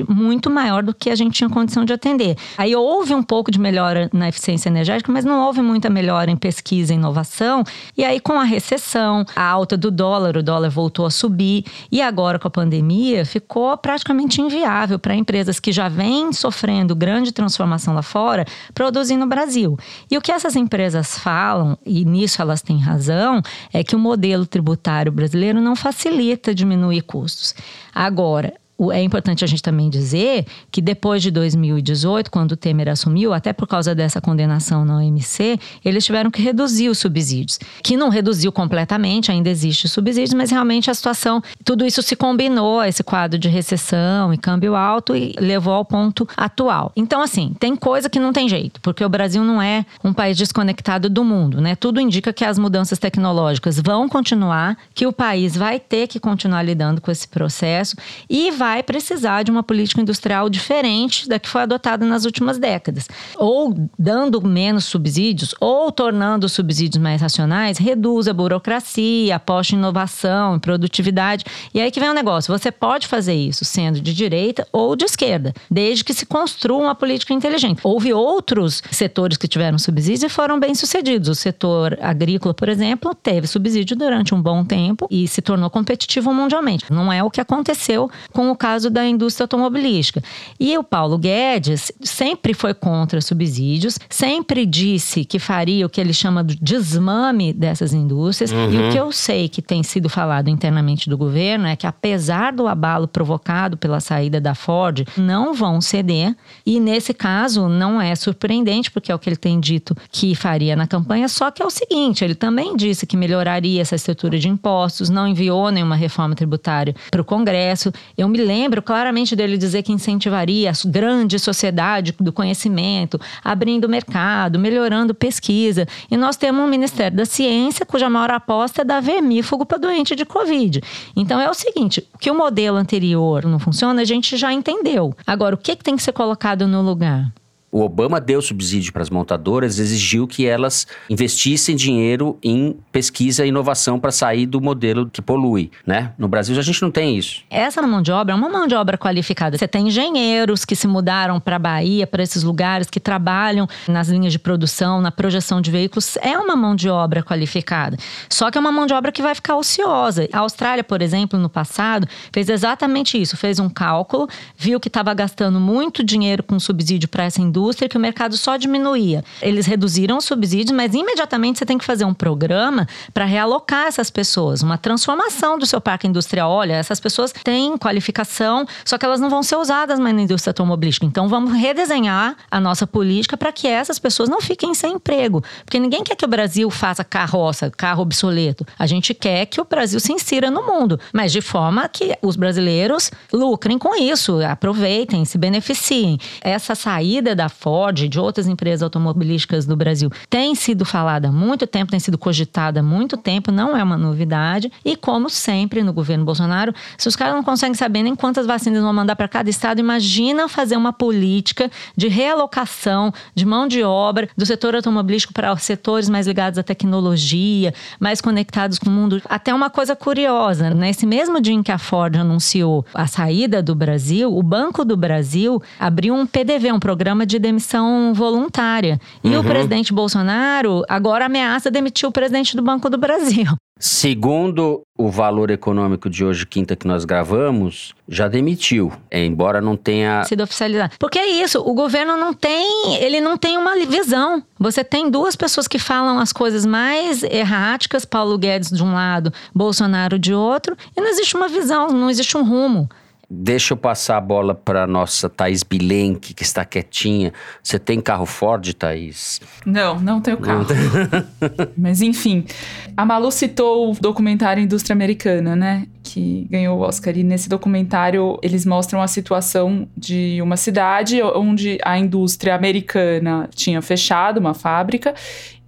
muito maior do que a gente tinha condição de atender. Aí houve um pouco de melhora na eficiência energética, mas não houve muita melhora em pesquisa e inovação. E aí, com a recessão, a alta do dólar, o dólar voltou a subir, e agora com a pandemia, ficou praticamente inviável para empresas que já vêm sofrendo grande transformação lá fora, produzir no Brasil. E o que essas empresas falam, e nisso elas têm razão, é que o modelo tributário brasileiro não facilita diminuir custos. Agora, é importante a gente também dizer que depois de 2018, quando o Temer assumiu, até por causa dessa condenação na OMC, eles tiveram que reduzir os subsídios. Que não reduziu completamente, ainda existe subsídios, mas realmente a situação, tudo isso se combinou esse quadro de recessão e câmbio alto e levou ao ponto atual. Então, assim, tem coisa que não tem jeito, porque o Brasil não é um país desconectado do mundo, né? Tudo indica que as mudanças tecnológicas vão continuar, que o país vai ter que continuar lidando com esse processo e vai vai precisar de uma política industrial diferente da que foi adotada nas últimas décadas. Ou dando menos subsídios, ou tornando os subsídios mais racionais, reduz a burocracia, aposta em inovação, em produtividade. E aí que vem o negócio: você pode fazer isso sendo de direita ou de esquerda, desde que se construa uma política inteligente. Houve outros setores que tiveram subsídios e foram bem sucedidos. O setor agrícola, por exemplo, teve subsídio durante um bom tempo e se tornou competitivo mundialmente. Não é o que aconteceu com o caso da indústria automobilística. E o Paulo Guedes sempre foi contra subsídios, sempre disse que faria o que ele chama de desmame dessas indústrias. Uhum. E o que eu sei que tem sido falado internamente do governo é que, apesar do abalo provocado pela saída da Ford, não vão ceder. E nesse caso, não é surpreendente, porque é o que ele tem dito que faria na campanha. Só que é o seguinte: ele também disse que melhoraria essa estrutura de impostos, não enviou nenhuma reforma tributária para o Congresso. Eu me lembro claramente dele dizer que incentivaria a grande sociedade do conhecimento, abrindo mercado, melhorando pesquisa. E nós temos um Ministério da Ciência cuja maior aposta é dar vermífugo para doente de Covid. Então é o seguinte: que o modelo anterior não funciona, a gente já entendeu. Agora, o que, que tem que ser colocado no lugar? O Obama deu subsídio para as montadoras, exigiu que elas investissem dinheiro em pesquisa e inovação para sair do modelo que polui, né? No Brasil a gente não tem isso. Essa mão de obra é uma mão de obra qualificada. Você tem engenheiros que se mudaram para a Bahia, para esses lugares que trabalham nas linhas de produção, na projeção de veículos, é uma mão de obra qualificada. Só que é uma mão de obra que vai ficar ociosa. A Austrália, por exemplo, no passado, fez exatamente isso, fez um cálculo, viu que estava gastando muito dinheiro com subsídio para essa indústria indústria que o mercado só diminuía. Eles reduziram os subsídios, mas imediatamente você tem que fazer um programa para realocar essas pessoas, uma transformação do seu parque industrial. Olha, essas pessoas têm qualificação, só que elas não vão ser usadas mais na indústria automobilística. Então vamos redesenhar a nossa política para que essas pessoas não fiquem sem emprego. Porque ninguém quer que o Brasil faça carroça, carro obsoleto. A gente quer que o Brasil se insira no mundo, mas de forma que os brasileiros lucrem com isso, aproveitem, se beneficiem. Essa saída da Ford de outras empresas automobilísticas do Brasil tem sido falada há muito tempo, tem sido cogitada há muito tempo, não é uma novidade. E como sempre no governo Bolsonaro, se os caras não conseguem saber nem quantas vacinas vão mandar para cada estado, imagina fazer uma política de realocação de mão de obra do setor automobilístico para setores mais ligados à tecnologia, mais conectados com o mundo. Até uma coisa curiosa, nesse mesmo dia em que a Ford anunciou a saída do Brasil, o Banco do Brasil abriu um PDV, um programa de demissão voluntária. E uhum. o presidente Bolsonaro agora ameaça demitir o presidente do Banco do Brasil. Segundo o valor econômico de hoje, quinta, que nós gravamos, já demitiu, embora não tenha sido oficializado. Porque é isso, o governo não tem, ele não tem uma visão. Você tem duas pessoas que falam as coisas mais erráticas, Paulo Guedes de um lado, Bolsonaro de outro, e não existe uma visão, não existe um rumo. Deixa eu passar a bola para nossa Thaís Bilenque, que está quietinha. Você tem carro Ford, Thaís? Não, não tenho carro. Mas enfim, a Malu citou o documentário Indústria Americana, né? Que ganhou o Oscar. E nesse documentário eles mostram a situação de uma cidade onde a indústria americana tinha fechado uma fábrica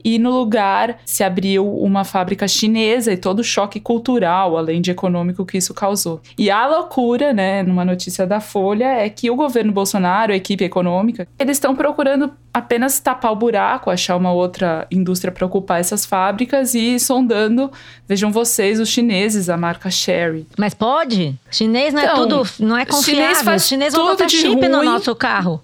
e no lugar se abriu uma fábrica chinesa e todo o choque cultural, além de econômico, que isso causou. E a loucura, né, numa notícia da Folha, é que o governo Bolsonaro, a equipe econômica, eles estão procurando apenas tapar o buraco, achar uma outra indústria para ocupar essas fábricas e sondando, vejam vocês, os chineses, a marca Sherry. Mas pode? Chinês não é então, é tudo, não é confiável. Chinês faz chinês vão botar chip ruim. no nosso carro.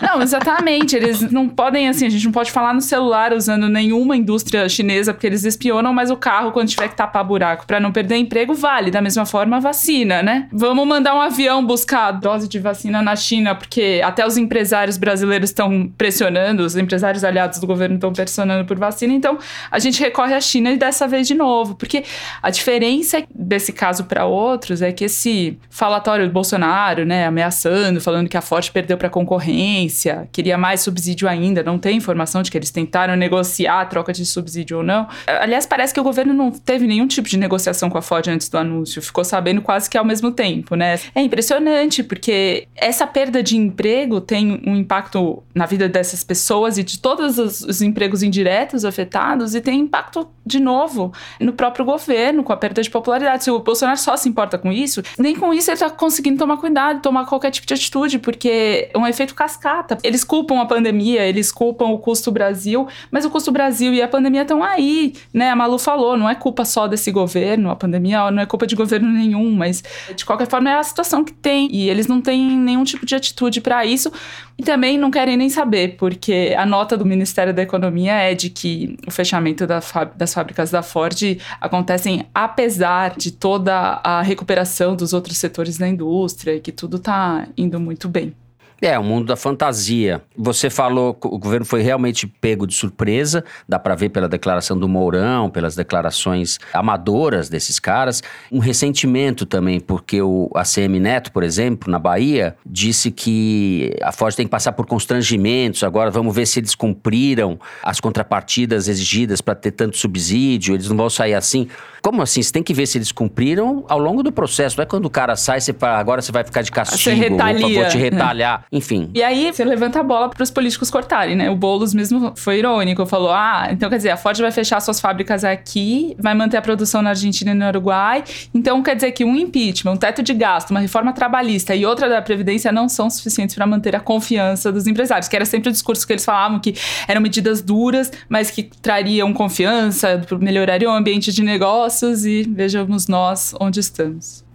Não, exatamente. Eles não podem, assim, a gente não pode falar no celular usando nenhuma indústria chinesa, porque eles espionam, mas o carro, quando tiver que tapar buraco para não perder emprego, vale. Da mesma forma, a vacina, né? Vamos mandar um avião buscar dose de vacina na China, porque até os empresários brasileiros estão pressionando, os empresários aliados do governo estão pressionando por vacina, então a gente recorre à China e dessa vez de novo, porque a diferença desse caso para outros é que esse falatório do Bolsonaro, né, ameaçando, falando que a Ford perdeu para concorrente, Queria mais subsídio ainda, não tem informação de que eles tentaram negociar a troca de subsídio ou não. Aliás, parece que o governo não teve nenhum tipo de negociação com a Ford antes do anúncio, ficou sabendo quase que ao mesmo tempo, né? É impressionante, porque essa perda de emprego tem um impacto na vida dessas pessoas e de todos os, os empregos indiretos afetados e tem impacto, de novo, no próprio governo, com a perda de popularidade. Se o Bolsonaro só se importa com isso, nem com isso ele está conseguindo tomar cuidado, tomar qualquer tipo de atitude, porque é um efeito cascata. Eles culpam a pandemia, eles culpam o custo Brasil, mas o custo Brasil e a pandemia estão aí, né? A Malu falou, não é culpa só desse governo, a pandemia não é culpa de governo nenhum, mas de qualquer forma é a situação que tem e eles não têm nenhum tipo de atitude para isso e também não querem nem saber, porque a nota do Ministério da Economia é de que o fechamento da das fábricas da Ford acontecem apesar de toda a recuperação dos outros setores da indústria e que tudo está indo muito bem. É, o mundo da fantasia. Você falou que o governo foi realmente pego de surpresa, dá para ver pela declaração do Mourão, pelas declarações amadoras desses caras. Um ressentimento também, porque o ACM Neto, por exemplo, na Bahia, disse que a Ford tem que passar por constrangimentos, agora vamos ver se eles cumpriram as contrapartidas exigidas para ter tanto subsídio, eles não vão sair assim. Como assim? Você tem que ver se eles cumpriram ao longo do processo. Não é quando o cara sai, você fala, agora você vai ficar de castigo, você retalia. Vou te retalhar. Enfim. E aí você levanta a bola para os políticos cortarem, né? O Boulos mesmo foi irônico, falou: "Ah, então quer dizer, a Ford vai fechar suas fábricas aqui, vai manter a produção na Argentina e no Uruguai. Então quer dizer que um impeachment, um teto de gasto, uma reforma trabalhista e outra da previdência não são suficientes para manter a confiança dos empresários, que era sempre o discurso que eles falavam que eram medidas duras, mas que trariam confiança, melhorariam o ambiente de negócio passos e vejamos nós onde estamos.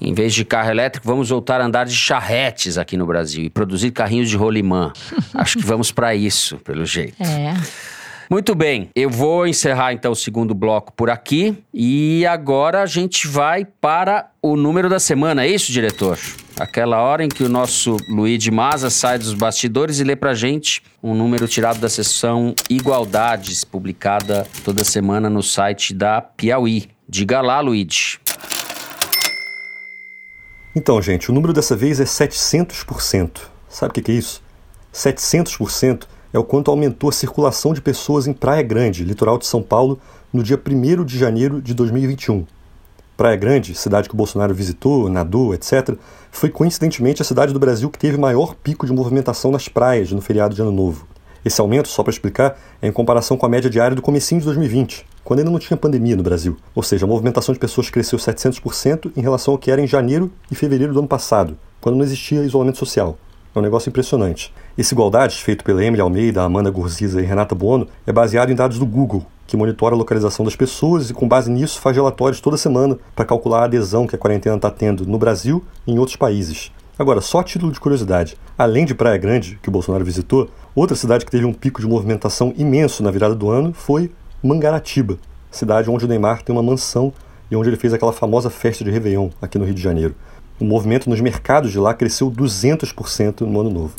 Em vez de carro elétrico, vamos voltar a andar de charretes aqui no Brasil e produzir carrinhos de rolimã. Acho que vamos para isso, pelo jeito. É. Muito bem, eu vou encerrar então o segundo bloco por aqui e agora a gente vai para o número da semana, é isso, diretor? Aquela hora em que o nosso Luiz de Maza sai dos bastidores e lê pra gente um número tirado da sessão Igualdades, publicada toda semana no site da Piauí. Diga lá, Luiz. Então, gente, o número dessa vez é 700%. Sabe o que é isso? 700% é o quanto aumentou a circulação de pessoas em Praia Grande, litoral de São Paulo, no dia 1 de janeiro de 2021. Praia Grande, cidade que o Bolsonaro visitou, nadou, etc., foi coincidentemente a cidade do Brasil que teve maior pico de movimentação nas praias no feriado de Ano Novo. Esse aumento, só para explicar, é em comparação com a média diária do comecinho de 2020, quando ainda não tinha pandemia no Brasil. Ou seja, a movimentação de pessoas cresceu 700% em relação ao que era em janeiro e fevereiro do ano passado, quando não existia isolamento social. É um negócio impressionante. Esse Igualdades, feito pela Emily Almeida, Amanda Gurziza e Renata Buono, é baseado em dados do Google, que monitora a localização das pessoas e, com base nisso, faz relatórios toda semana para calcular a adesão que a quarentena está tendo no Brasil e em outros países. Agora, só título de curiosidade, além de Praia Grande, que o Bolsonaro visitou, outra cidade que teve um pico de movimentação imenso na virada do ano foi Mangaratiba, cidade onde o Neymar tem uma mansão e onde ele fez aquela famosa festa de Réveillon aqui no Rio de Janeiro. O movimento nos mercados de lá cresceu 200% no ano novo.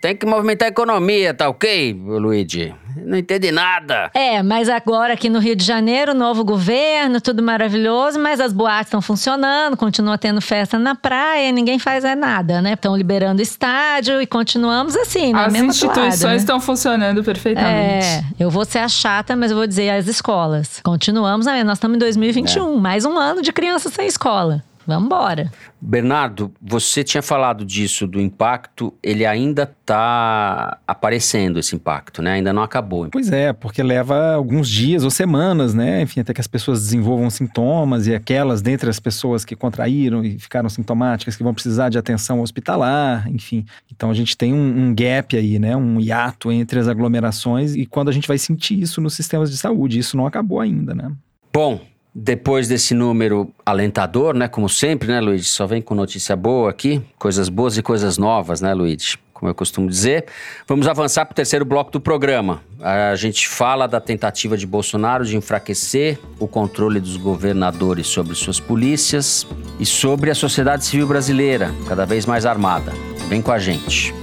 Tem que movimentar a economia, tá ok, Luigi? Não entende nada. É, mas agora aqui no Rio de Janeiro, novo governo, tudo maravilhoso, mas as boates estão funcionando, continua tendo festa na praia, ninguém faz é nada, né? Estão liberando estádio e continuamos assim, né? As instituições toada, né? estão funcionando perfeitamente. É, eu vou ser a chata, mas eu vou dizer as escolas. Continuamos, né? nós estamos em 2021, é. mais um ano de crianças sem escola. Vamos embora. Bernardo, você tinha falado disso, do impacto, ele ainda está aparecendo, esse impacto, né? Ainda não acabou. Pois é, porque leva alguns dias ou semanas, né? Enfim, até que as pessoas desenvolvam sintomas e aquelas dentre as pessoas que contraíram e ficaram sintomáticas que vão precisar de atenção hospitalar, enfim. Então a gente tem um, um gap aí, né? Um hiato entre as aglomerações e quando a gente vai sentir isso nos sistemas de saúde. Isso não acabou ainda, né? Bom, depois desse número alentador, né? Como sempre, né, Luiz? Só vem com notícia boa aqui, coisas boas e coisas novas, né, Luiz? Como eu costumo dizer. Vamos avançar para o terceiro bloco do programa. A gente fala da tentativa de Bolsonaro de enfraquecer o controle dos governadores sobre suas polícias e sobre a sociedade civil brasileira, cada vez mais armada. Vem com a gente.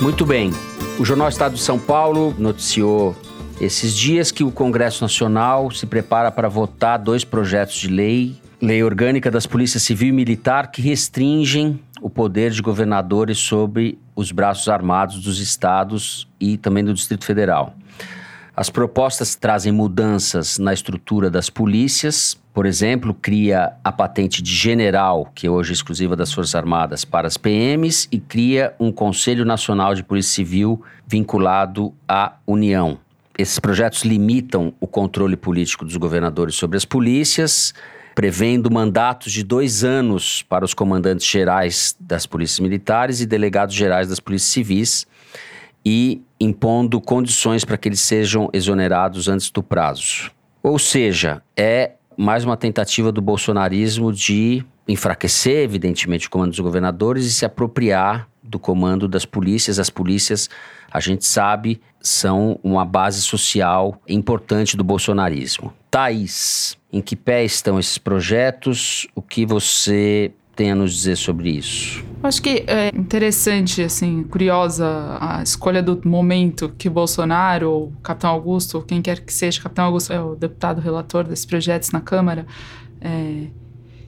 Muito bem. O Jornal Estado de São Paulo noticiou esses dias que o Congresso Nacional se prepara para votar dois projetos de lei lei orgânica das polícias civil e militar que restringem o poder de governadores sobre os braços armados dos estados e também do Distrito Federal. As propostas trazem mudanças na estrutura das polícias, por exemplo, cria a patente de general, que hoje é exclusiva das Forças Armadas, para as PMs e cria um Conselho Nacional de Polícia Civil vinculado à União. Esses projetos limitam o controle político dos governadores sobre as polícias, prevendo mandatos de dois anos para os comandantes gerais das polícias militares e delegados gerais das polícias civis e impondo condições para que eles sejam exonerados antes do prazo. Ou seja, é mais uma tentativa do bolsonarismo de enfraquecer, evidentemente, o comando dos governadores e se apropriar do comando das polícias. As polícias, a gente sabe, são uma base social importante do bolsonarismo. Thaís, em que pé estão esses projetos? O que você tem a nos dizer sobre isso? Acho que é interessante, assim, curiosa a escolha do momento que Bolsonaro, ou Capitão Augusto, ou quem quer que seja, Capitão Augusto é o deputado relator desses projetos na Câmara, é,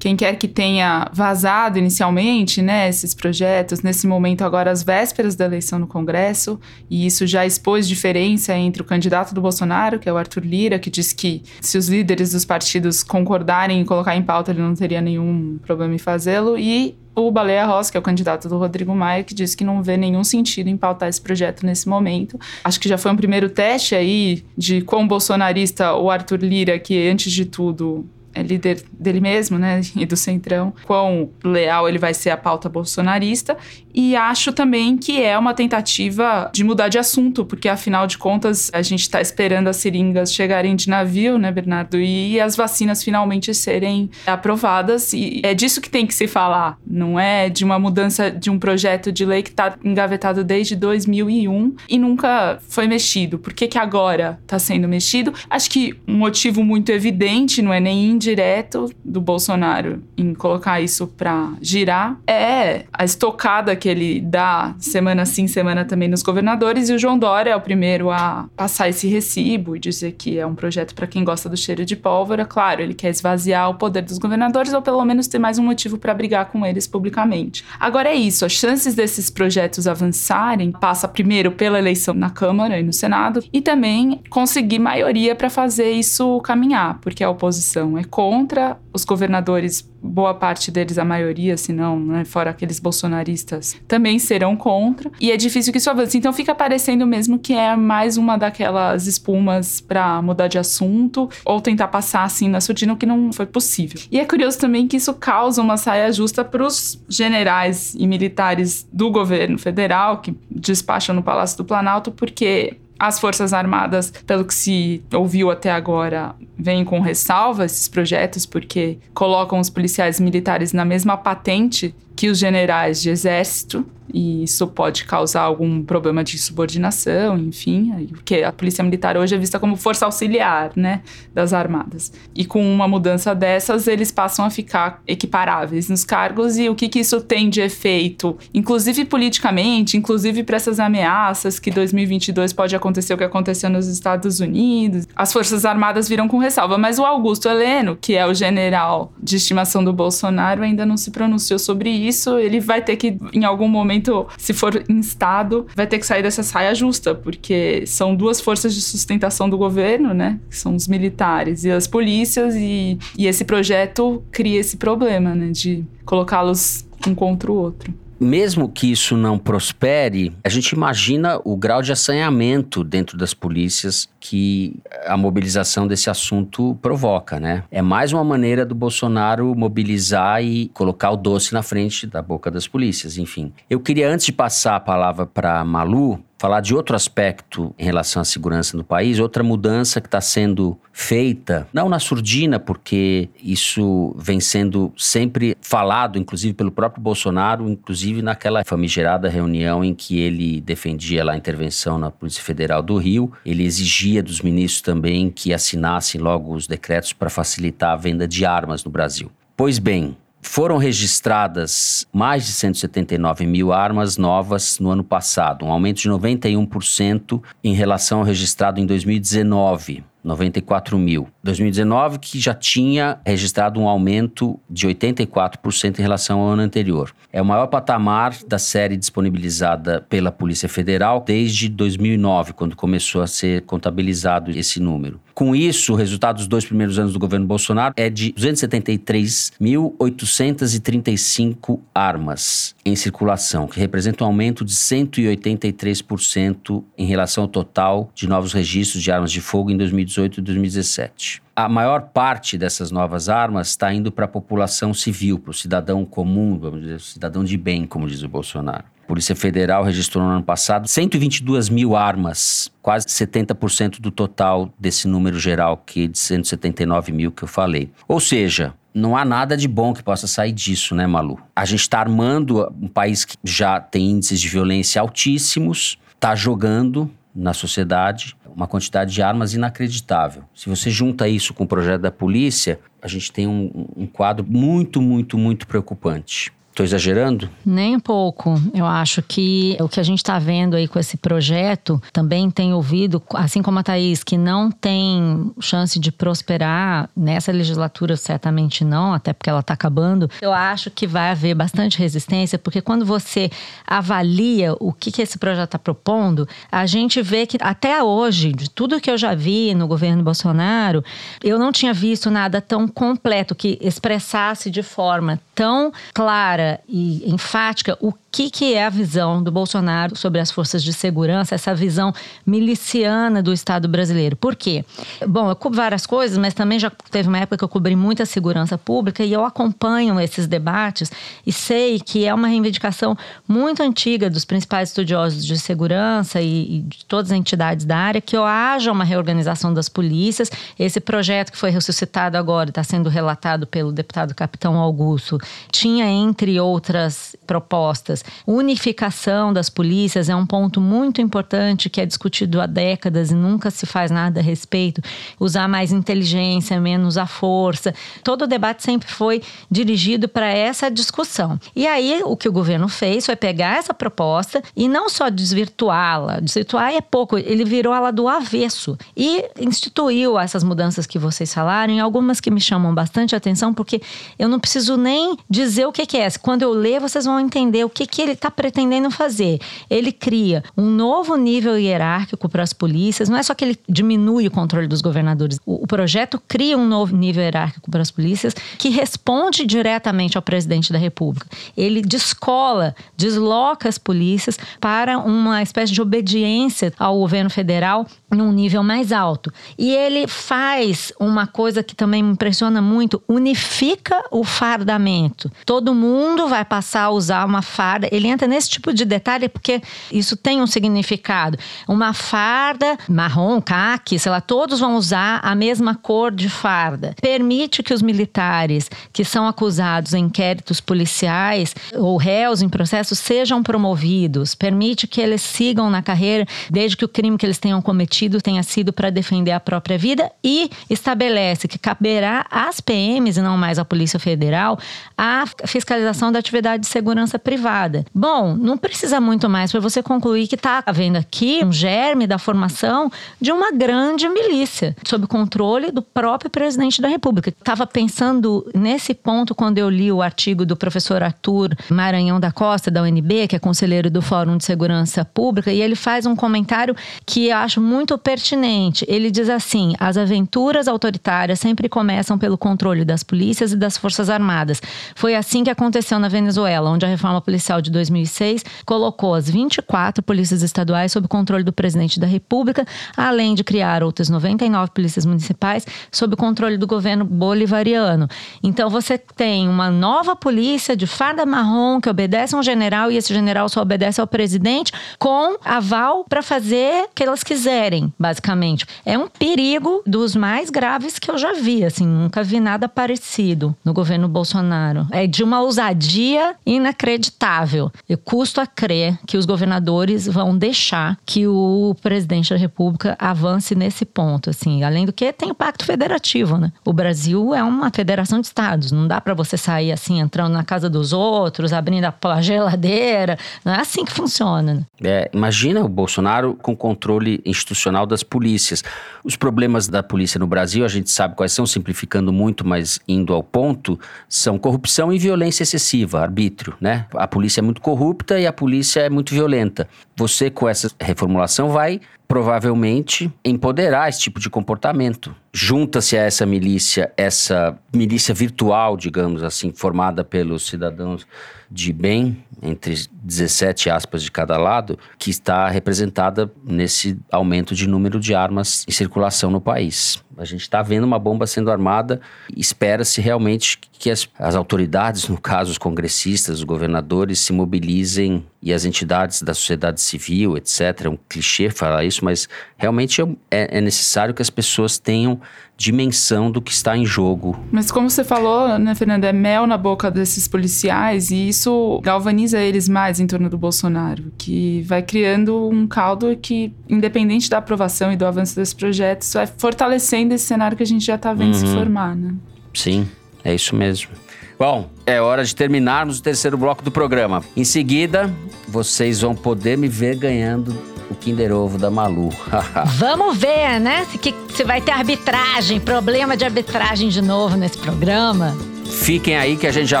quem quer que tenha vazado inicialmente, né, esses projetos, nesse momento agora às vésperas da eleição no Congresso, e isso já expôs diferença entre o candidato do Bolsonaro, que é o Arthur Lira, que diz que se os líderes dos partidos concordarem em colocar em pauta, ele não teria nenhum problema em fazê-lo, e o Baleia Rossi, que é o candidato do Rodrigo Maia, que disse que não vê nenhum sentido em pautar esse projeto nesse momento. Acho que já foi um primeiro teste aí de quão bolsonarista o Arthur Lira, que antes de tudo é líder dele mesmo, né, e do Centrão, quão leal ele vai ser à pauta bolsonarista. E acho também que é uma tentativa de mudar de assunto, porque afinal de contas a gente está esperando as seringas chegarem de navio, né, Bernardo, e as vacinas finalmente serem aprovadas. E é disso que tem que se falar, não é de uma mudança de um projeto de lei que está engavetado desde 2001 e nunca foi mexido. Por que, que agora está sendo mexido? Acho que um motivo muito evidente, não é nem indireto do Bolsonaro em colocar isso para girar é a estocada que ele dá semana sim, semana também nos governadores e o João Dória é o primeiro a passar esse recibo e dizer que é um projeto para quem gosta do cheiro de pólvora. Claro, ele quer esvaziar o poder dos governadores ou pelo menos ter mais um motivo para brigar com eles publicamente. Agora é isso, as chances desses projetos avançarem passa primeiro pela eleição na Câmara e no Senado e também conseguir maioria para fazer isso caminhar, porque a oposição é contra os governadores, boa parte deles, a maioria, se não, né, fora aqueles bolsonaristas, também serão contra. E é difícil que isso avance. Então fica parecendo mesmo que é mais uma daquelas espumas para mudar de assunto ou tentar passar assim na surdina, o que não foi possível. E é curioso também que isso causa uma saia justa para os generais e militares do governo federal que despacham no Palácio do Planalto, porque as Forças Armadas, pelo que se ouviu até agora, vêm com ressalva esses projetos, porque colocam os policiais militares na mesma patente que os generais de exército, e isso pode causar algum problema de subordinação, enfim, porque a polícia militar hoje é vista como força auxiliar, né, das armadas. E com uma mudança dessas, eles passam a ficar equiparáveis nos cargos e o que, que isso tem de efeito, inclusive politicamente, inclusive para essas ameaças que 2022 pode acontecer o que aconteceu nos Estados Unidos. As forças armadas viram com ressalva, mas o Augusto Heleno, que é o general de estimação do Bolsonaro, ainda não se pronunciou sobre isso, ele vai ter que, em algum momento, se for instado, vai ter que sair dessa saia justa, porque são duas forças de sustentação do governo, né? Que são os militares e as polícias, e, e esse projeto cria esse problema, né? De colocá-los um contra o outro mesmo que isso não prospere, a gente imagina o grau de assanhamento dentro das polícias que a mobilização desse assunto provoca, né? É mais uma maneira do Bolsonaro mobilizar e colocar o doce na frente da boca das polícias, enfim. Eu queria, antes de passar a palavra para Malu, falar de outro aspecto em relação à segurança no país, outra mudança que está sendo feita, não na surdina, porque isso vem sendo sempre falado, inclusive pelo próprio Bolsonaro, inclusive naquela famigerada reunião em que ele defendia lá a intervenção na Polícia Federal do Rio, ele exigia dos ministros também que assinassem logo os decretos para facilitar a venda de armas no Brasil. Pois bem, foram registradas mais de 179 mil armas novas no ano passado, um aumento de 91% em relação ao registrado em 2019. 94 mil. 2019, que já tinha registrado um aumento de 84% em relação ao ano anterior. É o maior patamar da série disponibilizada pela Polícia Federal desde 2009, quando começou a ser contabilizado esse número. Com isso, o resultado dos dois primeiros anos do governo Bolsonaro é de 273.835 armas em circulação, que representa um aumento de 183% em relação ao total de novos registros de armas de fogo em 2018 e 2017. A maior parte dessas novas armas está indo para a população civil, para o cidadão comum, vamos dizer, cidadão de bem, como diz o Bolsonaro. A Polícia Federal registrou no ano passado 122 mil armas, quase 70% do total desse número geral, que de 179 mil que eu falei. Ou seja, não há nada de bom que possa sair disso, né, Malu? A gente está armando um país que já tem índices de violência altíssimos, está jogando na sociedade uma quantidade de armas inacreditável. Se você junta isso com o projeto da polícia, a gente tem um, um quadro muito, muito, muito preocupante. Estou exagerando? Nem um pouco. Eu acho que o que a gente está vendo aí com esse projeto também tem ouvido, assim como a Thaís, que não tem chance de prosperar nessa legislatura, certamente não, até porque ela está acabando. Eu acho que vai haver bastante resistência, porque quando você avalia o que, que esse projeto está propondo, a gente vê que até hoje, de tudo que eu já vi no governo Bolsonaro, eu não tinha visto nada tão completo que expressasse de forma tão clara e enfática o que, que é a visão do Bolsonaro sobre as forças de segurança, essa visão miliciana do Estado brasileiro. Por quê? Bom, eu cubro várias coisas, mas também já teve uma época que eu cobri muita segurança pública e eu acompanho esses debates e sei que é uma reivindicação muito antiga dos principais estudiosos de segurança e, e de todas as entidades da área que haja uma reorganização das polícias. Esse projeto que foi ressuscitado agora, está sendo relatado pelo deputado Capitão Augusto, tinha, entre outras propostas, unificação das polícias é um ponto muito importante que é discutido há décadas e nunca se faz nada a respeito. Usar mais inteligência, menos a força. Todo o debate sempre foi dirigido para essa discussão. E aí o que o governo fez foi pegar essa proposta e não só desvirtuá-la, desvirtuar é pouco, ele virou ela do avesso e instituiu essas mudanças que vocês falaram, e algumas que me chamam bastante atenção, porque eu não preciso nem dizer o que, que é. Quando eu ler, vocês vão entender o que, que ele está pretendendo fazer. Ele cria um novo nível hierárquico para as polícias, não é só que ele diminui o controle dos governadores. O, o projeto cria um novo nível hierárquico para as polícias que responde diretamente ao presidente da República. Ele descola, desloca as polícias para uma espécie de obediência ao governo federal num nível mais alto. E ele faz uma coisa que também me impressiona muito, unifica o fardamento. Todo mundo vai passar a usar uma farda. Ele entra nesse tipo de detalhe porque isso tem um significado. Uma farda marrom, caque, sei lá, todos vão usar a mesma cor de farda. Permite que os militares que são acusados em inquéritos policiais ou réus em processos sejam promovidos. Permite que eles sigam na carreira desde que o crime que eles tenham cometido tenha sido para defender a própria vida e estabelece que caberá às PMs e não mais à Polícia Federal a fiscalização da atividade de segurança privada. Bom, não precisa muito mais para você concluir que está havendo aqui um germe da formação de uma grande milícia sob controle do próprio presidente da República. Estava pensando nesse ponto quando eu li o artigo do professor Arthur Maranhão da Costa, da UNB, que é conselheiro do Fórum de Segurança Pública, e ele faz um comentário que eu acho muito pertinente. Ele diz assim: as aventuras autoritárias sempre começam pelo controle das polícias e das forças armadas. Foi assim que aconteceu na Venezuela, onde a reforma policial de 2006 colocou as 24 polícias estaduais sob controle do presidente da República, além de criar outras 99 polícias municipais sob controle do governo bolivariano. Então você tem uma nova polícia de farda marrom que obedece a um general e esse general só obedece ao presidente com aval para fazer o que elas quiserem basicamente. É um perigo dos mais graves que eu já vi, assim, nunca vi nada parecido no governo Bolsonaro. É de uma ousadia inacreditável viável. Eu custo a crer que os governadores vão deixar que o presidente da República avance nesse ponto, assim. Além do que tem o Pacto Federativo, né? O Brasil é uma federação de estados, não dá para você sair assim entrando na casa dos outros, abrindo a geladeira, não é assim que funciona. Né? É, imagina o Bolsonaro com controle institucional das polícias. Os problemas da polícia no Brasil, a gente sabe quais são, simplificando muito, mas indo ao ponto, são corrupção e violência excessiva, arbítrio, né? A polícia é muito corrupta e a polícia é muito violenta. Você, com essa reformulação, vai provavelmente empoderar esse tipo de comportamento. Junta-se a essa milícia, essa milícia virtual, digamos assim, formada pelos cidadãos de bem, entre 17 aspas de cada lado, que está representada nesse aumento de número de armas em circulação no país. A gente está vendo uma bomba sendo armada espera-se realmente que as, as autoridades, no caso os congressistas, os governadores, se mobilizem e as entidades da sociedade civil, etc. É um clichê falar isso, mas realmente é, é necessário que as pessoas tenham dimensão do que está em jogo. Mas como você falou, né, Fernanda, é mel na boca desses policiais e isso galvaniza eles mais em torno do Bolsonaro, que vai criando um caldo que, independente da aprovação e do avanço desses projetos, vai fortalecendo esse cenário que a gente já está vendo uhum. se formar, né? Sim, é isso mesmo. Bom, é hora de terminarmos o terceiro bloco do programa. Em seguida, vocês vão poder me ver ganhando o Kinder Ovo da Malu. Vamos ver, né? Se, se vai ter arbitragem, problema de arbitragem de novo nesse programa. Fiquem aí que a gente já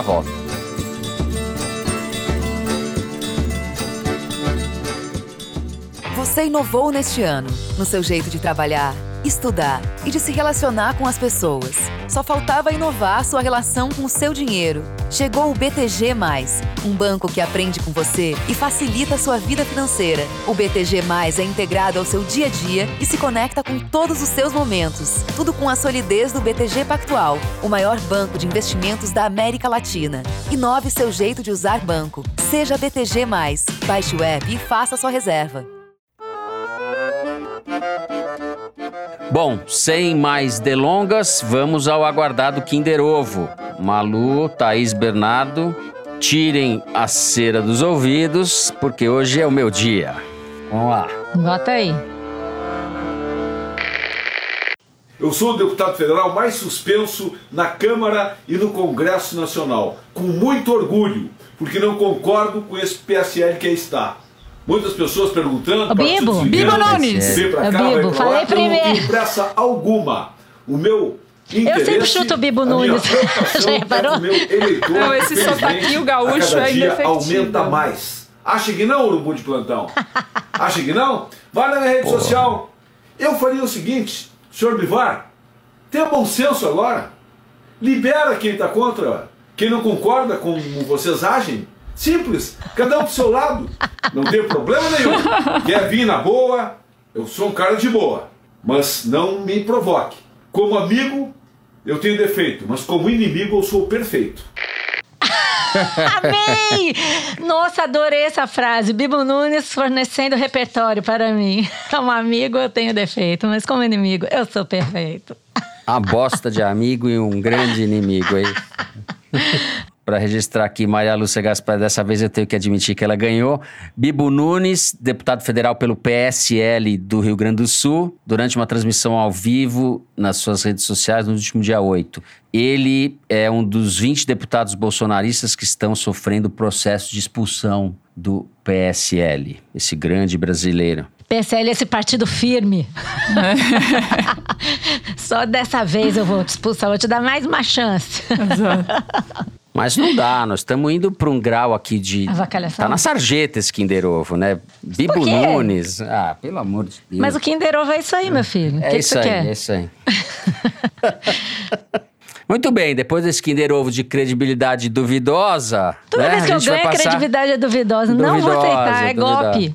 volta. Você inovou neste ano no seu jeito de trabalhar estudar e de se relacionar com as pessoas. Só faltava inovar sua relação com o seu dinheiro. Chegou o BTG, um banco que aprende com você e facilita a sua vida financeira. O BTG é integrado ao seu dia a dia e se conecta com todos os seus momentos. Tudo com a solidez do BTG Pactual, o maior banco de investimentos da América Latina. Inove seu jeito de usar banco. Seja BTG. Baixe o app e faça sua reserva. Bom, sem mais delongas, vamos ao aguardado Kinder Ovo. Malu, Thaís Bernardo, tirem a cera dos ouvidos, porque hoje é o meu dia. Vamos lá. Bota aí. Eu sou o deputado federal mais suspenso na Câmara e no Congresso Nacional, com muito orgulho, porque não concordo com esse PSL que aí está. Muitas pessoas perguntando. O Bibo, Bibo Nunes. Cá, Bibo, falei lá, primeiro. Eu não pressa alguma. O meu eu sempre chuto o Bibo Nunes. Já reparou? É meu eleitor, não, esse sotaquinho gaúcho é indefectível. aumenta mais. Acha que não, urubu de plantão? Acha que não? Vai na minha rede Porra. social. Eu faria o seguinte, senhor Bivar, tenha bom senso agora. Libera quem está contra, quem não concorda com como vocês agem. Simples, cada um pro seu lado. Não tem problema nenhum. Quer vir na boa, eu sou um cara de boa. Mas não me provoque. Como amigo, eu tenho defeito, mas como inimigo, eu sou perfeito. Amei! Nossa, adorei essa frase. Bibo Nunes fornecendo repertório para mim. Como amigo, eu tenho defeito, mas como inimigo, eu sou perfeito. A bosta de amigo e um grande inimigo aí. para registrar aqui Maria Lúcia Gaspar, dessa vez eu tenho que admitir que ela ganhou. Bibo Nunes, deputado federal pelo PSL do Rio Grande do Sul, durante uma transmissão ao vivo nas suas redes sociais no último dia 8. Ele é um dos 20 deputados bolsonaristas que estão sofrendo processo de expulsão do PSL, esse grande brasileiro. PSL é esse partido firme. Só dessa vez eu vou te expulsar, vou te dar mais uma chance. Exato. Mas não dá, nós estamos indo para um grau aqui de. Tá na sarjeta esse Kinder Ovo, né? Bibo Nunes. Ah, pelo amor de Deus. Mas o Kinder Ovo é isso aí, meu filho. É que isso que aí, quer? é isso aí. Muito bem, depois desse Kinder Ovo de credibilidade duvidosa. Toda né, vez que eu ganho, a credibilidade é duvidosa. duvidosa. Não vou aceitar, é duvidosa. golpe.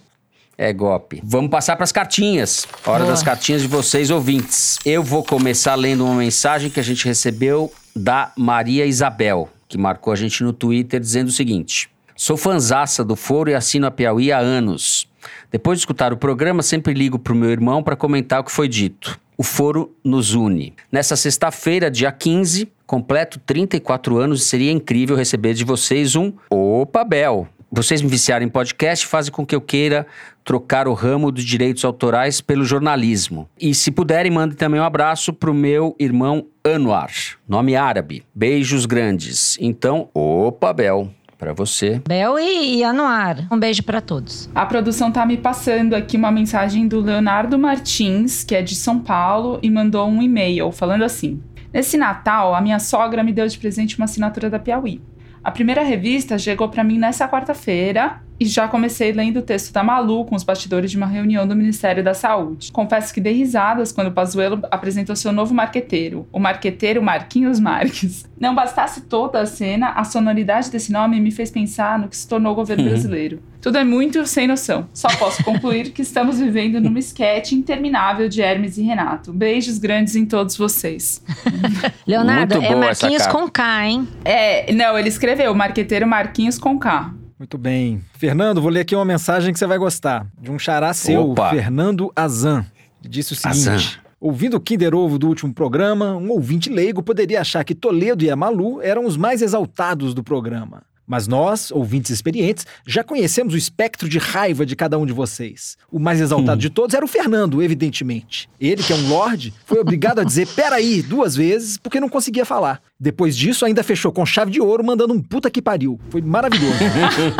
É golpe. Vamos passar para as cartinhas. Hora Boa. das cartinhas de vocês, ouvintes. Eu vou começar lendo uma mensagem que a gente recebeu da Maria Isabel que marcou a gente no Twitter dizendo o seguinte: Sou fanzaça do Foro e assino a Piauí há anos. Depois de escutar o programa, sempre ligo para o meu irmão para comentar o que foi dito. O Foro nos une. Nessa sexta-feira, dia 15, completo 34 anos e seria incrível receber de vocês um Opa Bel. Vocês me viciarem em podcast fazem com que eu queira trocar o ramo dos direitos autorais pelo jornalismo. E se puderem, mandem também um abraço pro meu irmão Anwar, nome árabe. Beijos grandes. Então, opa, Bel, para você. Bel e, e Anuar. Um beijo para todos. A produção tá me passando aqui uma mensagem do Leonardo Martins, que é de São Paulo, e mandou um e-mail falando assim: Nesse Natal, a minha sogra me deu de presente uma assinatura da Piauí. A primeira revista chegou para mim nessa quarta-feira e já comecei lendo o texto da Malu com os bastidores de uma reunião do Ministério da Saúde. Confesso que dei risadas quando o Pazuello apresentou seu novo marqueteiro, o marqueteiro Marquinhos Marques. Não bastasse toda a cena, a sonoridade desse nome me fez pensar no que se tornou o governo Uhum. brasileiro. Tudo é muito sem noção. Só posso concluir que estamos vivendo numa esquete interminável de Hermes e Renato. Beijos grandes em todos vocês. Leonardo, é Marquinhos com K, hein? É, não, ele escreveu marqueteiro Marquinhos com K. Muito bem. Fernando, vou ler aqui uma mensagem que você vai gostar. De um xará seu, Opa. Fernando Azan. Disse o seguinte. Azan. Ouvindo o Kinder Ovo do último programa, um ouvinte leigo poderia achar que Toledo e a Malu eram os mais exaltados do programa. Mas nós, ouvintes experientes, já conhecemos o espectro de raiva de cada um de vocês. O mais exaltado de todos era o Fernando, evidentemente. Ele, que é um lorde, foi obrigado a dizer peraí duas vezes porque não conseguia falar. Depois disso, ainda fechou com chave de ouro, mandando um puta que pariu. Foi maravilhoso.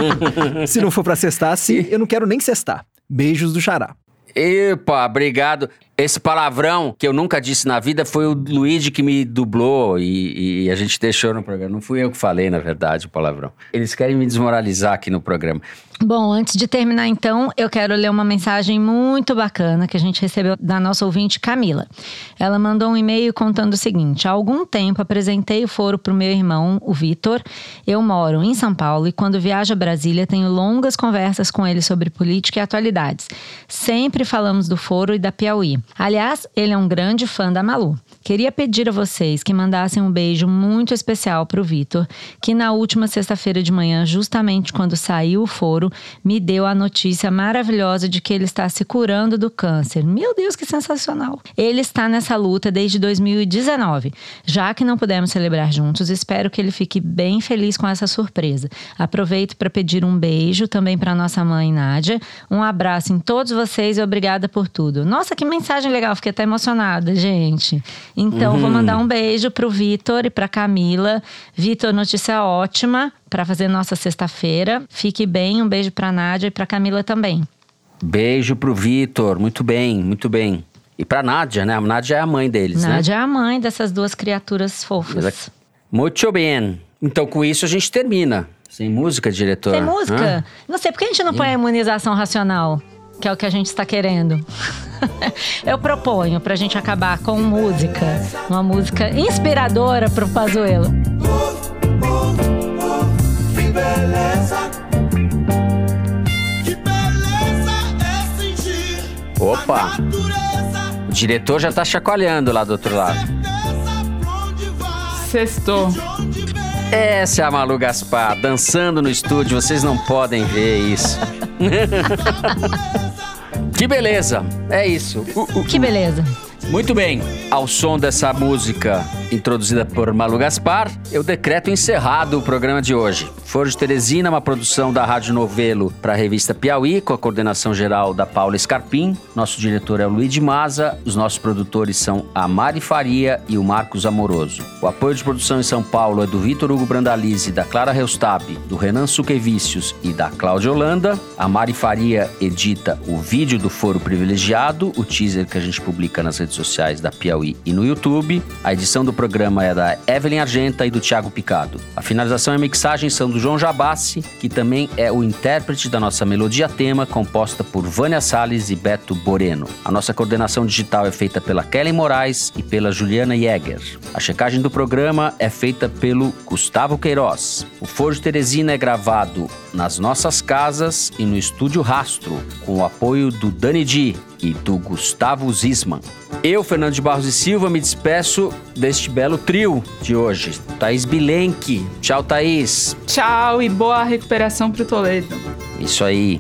Se não for pra cestar assim, eu não quero nem cestar. Beijos do Xará. Epa, obrigado. Esse palavrão que eu nunca disse na vida foi o Luigi que me dublou e, e a gente deixou no programa. Não fui eu que falei, na verdade, o palavrão. Eles querem me desmoralizar aqui no programa. Bom, antes de terminar então, eu quero ler uma mensagem muito bacana que a gente recebeu da nossa ouvinte Camila. Ela mandou um e-mail contando o seguinte: há algum tempo apresentei o foro para o meu irmão, o Vitor. Eu moro em São Paulo e quando viajo a Brasília tenho longas conversas com ele sobre política e atualidades. Sempre falamos do foro e da Piauí. Aliás, ele é um grande fã da Malu. Queria pedir a vocês que mandassem um beijo muito especial para o Vitor, que na última sexta-feira de manhã, justamente quando saiu o foro, me deu a notícia maravilhosa de que ele está se curando do câncer. Meu Deus, que sensacional! Ele está nessa luta desde 2019. Já que não pudemos celebrar juntos, espero que ele fique bem feliz com essa surpresa. Aproveito para pedir um beijo também para nossa mãe Nádia. Um abraço em todos vocês e obrigada por tudo. Nossa, que mensagem legal, fiquei até emocionada, gente. Então, vou mandar um beijo pro Vitor e pra Camila. Vitor, notícia ótima para fazer nossa sexta-feira. Fique bem, um beijo pra Nádia e pra Camila também. Beijo pro Vitor. Muito bem, muito bem. E pra Nádia, né? A Nádia é a mãe deles, né? Nádia é a mãe dessas duas criaturas fofas. Muito bem. Então, com isso, a gente termina. Sem música, diretor? Tem música? Hã? Não sei, por que a gente não põe a imunização racional? Que é o que a gente está querendo. Eu proponho pra gente acabar com música. Uma música inspiradora Pazuello. Beleza é sentir Opa! a O diretor já tá chacoalhando lá do outro lado. Sextou. Essa é a Malu Gaspar, dançando no estúdio, vocês não podem ver isso. que beleza! É isso. Uh, uh. Que beleza. Muito bem, ao som dessa música introduzida por Malu Gaspar, eu decreto encerrado o programa de hoje. Foro de Teresina, uma produção da Rádio Novelo para a revista Piauí, com a coordenação geral da Paula Scarpim. Nosso diretor é o Luiz de Maza, os nossos produtores são a Mari Faria e o Marcos Amoroso. O apoio de produção em São Paulo é do Vitor Hugo Brandalize, da Clara Reustab, do Renan Suquevicius e da Cláudia Holanda. A Mari Faria edita o vídeo do Foro Privilegiado, o teaser que a gente publica nas redes sociais da Piauí e no YouTube. A edição do programa é da Evelyn Argenta e do Thiago Picado. A finalização e mixagem são do João Jabassi, que também é o intérprete da nossa melodia tema, composta por Vânia Salles e Beto Boreno. A nossa coordenação digital é feita pela Kelly Moraes e pela Juliana Jäger. A checagem do programa é feita pelo Gustavo Queiroz. O Foro de Teresina é gravado nas nossas casas e no Estúdio Rastro, com o apoio do Dani Di e do Gustavo Zisman. Eu, Fernando de Barros e Silva, me despeço deste belo trio de hoje. Thaís Bilenque. Tchau, Thaís. Tchau e boa recuperação pro Toledo. Isso aí.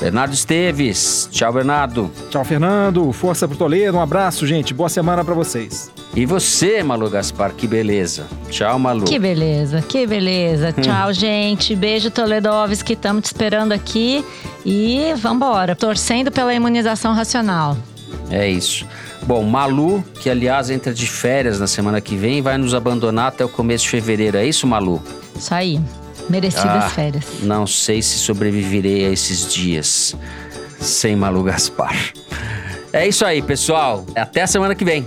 Bernardo Esteves. Tchau, Bernardo. Tchau, Fernando. Força pro Toledo. Um abraço, gente. Boa semana para vocês. E você, Malu Gaspar, que beleza. Tchau, Malu. Que beleza, que beleza. Hum. Tchau, gente. Beijo, Toledovski. Estamos te esperando aqui. E vambora. Torcendo pela imunização racional. É isso. Bom, Malu, que aliás entra de férias na semana que vem, vai nos abandonar até o começo de fevereiro. É isso, Malu? Isso aí. Merecidas Ah, férias. Não sei se sobreviverei a esses dias sem Malu Gaspar. É isso aí, pessoal. Até a semana que vem.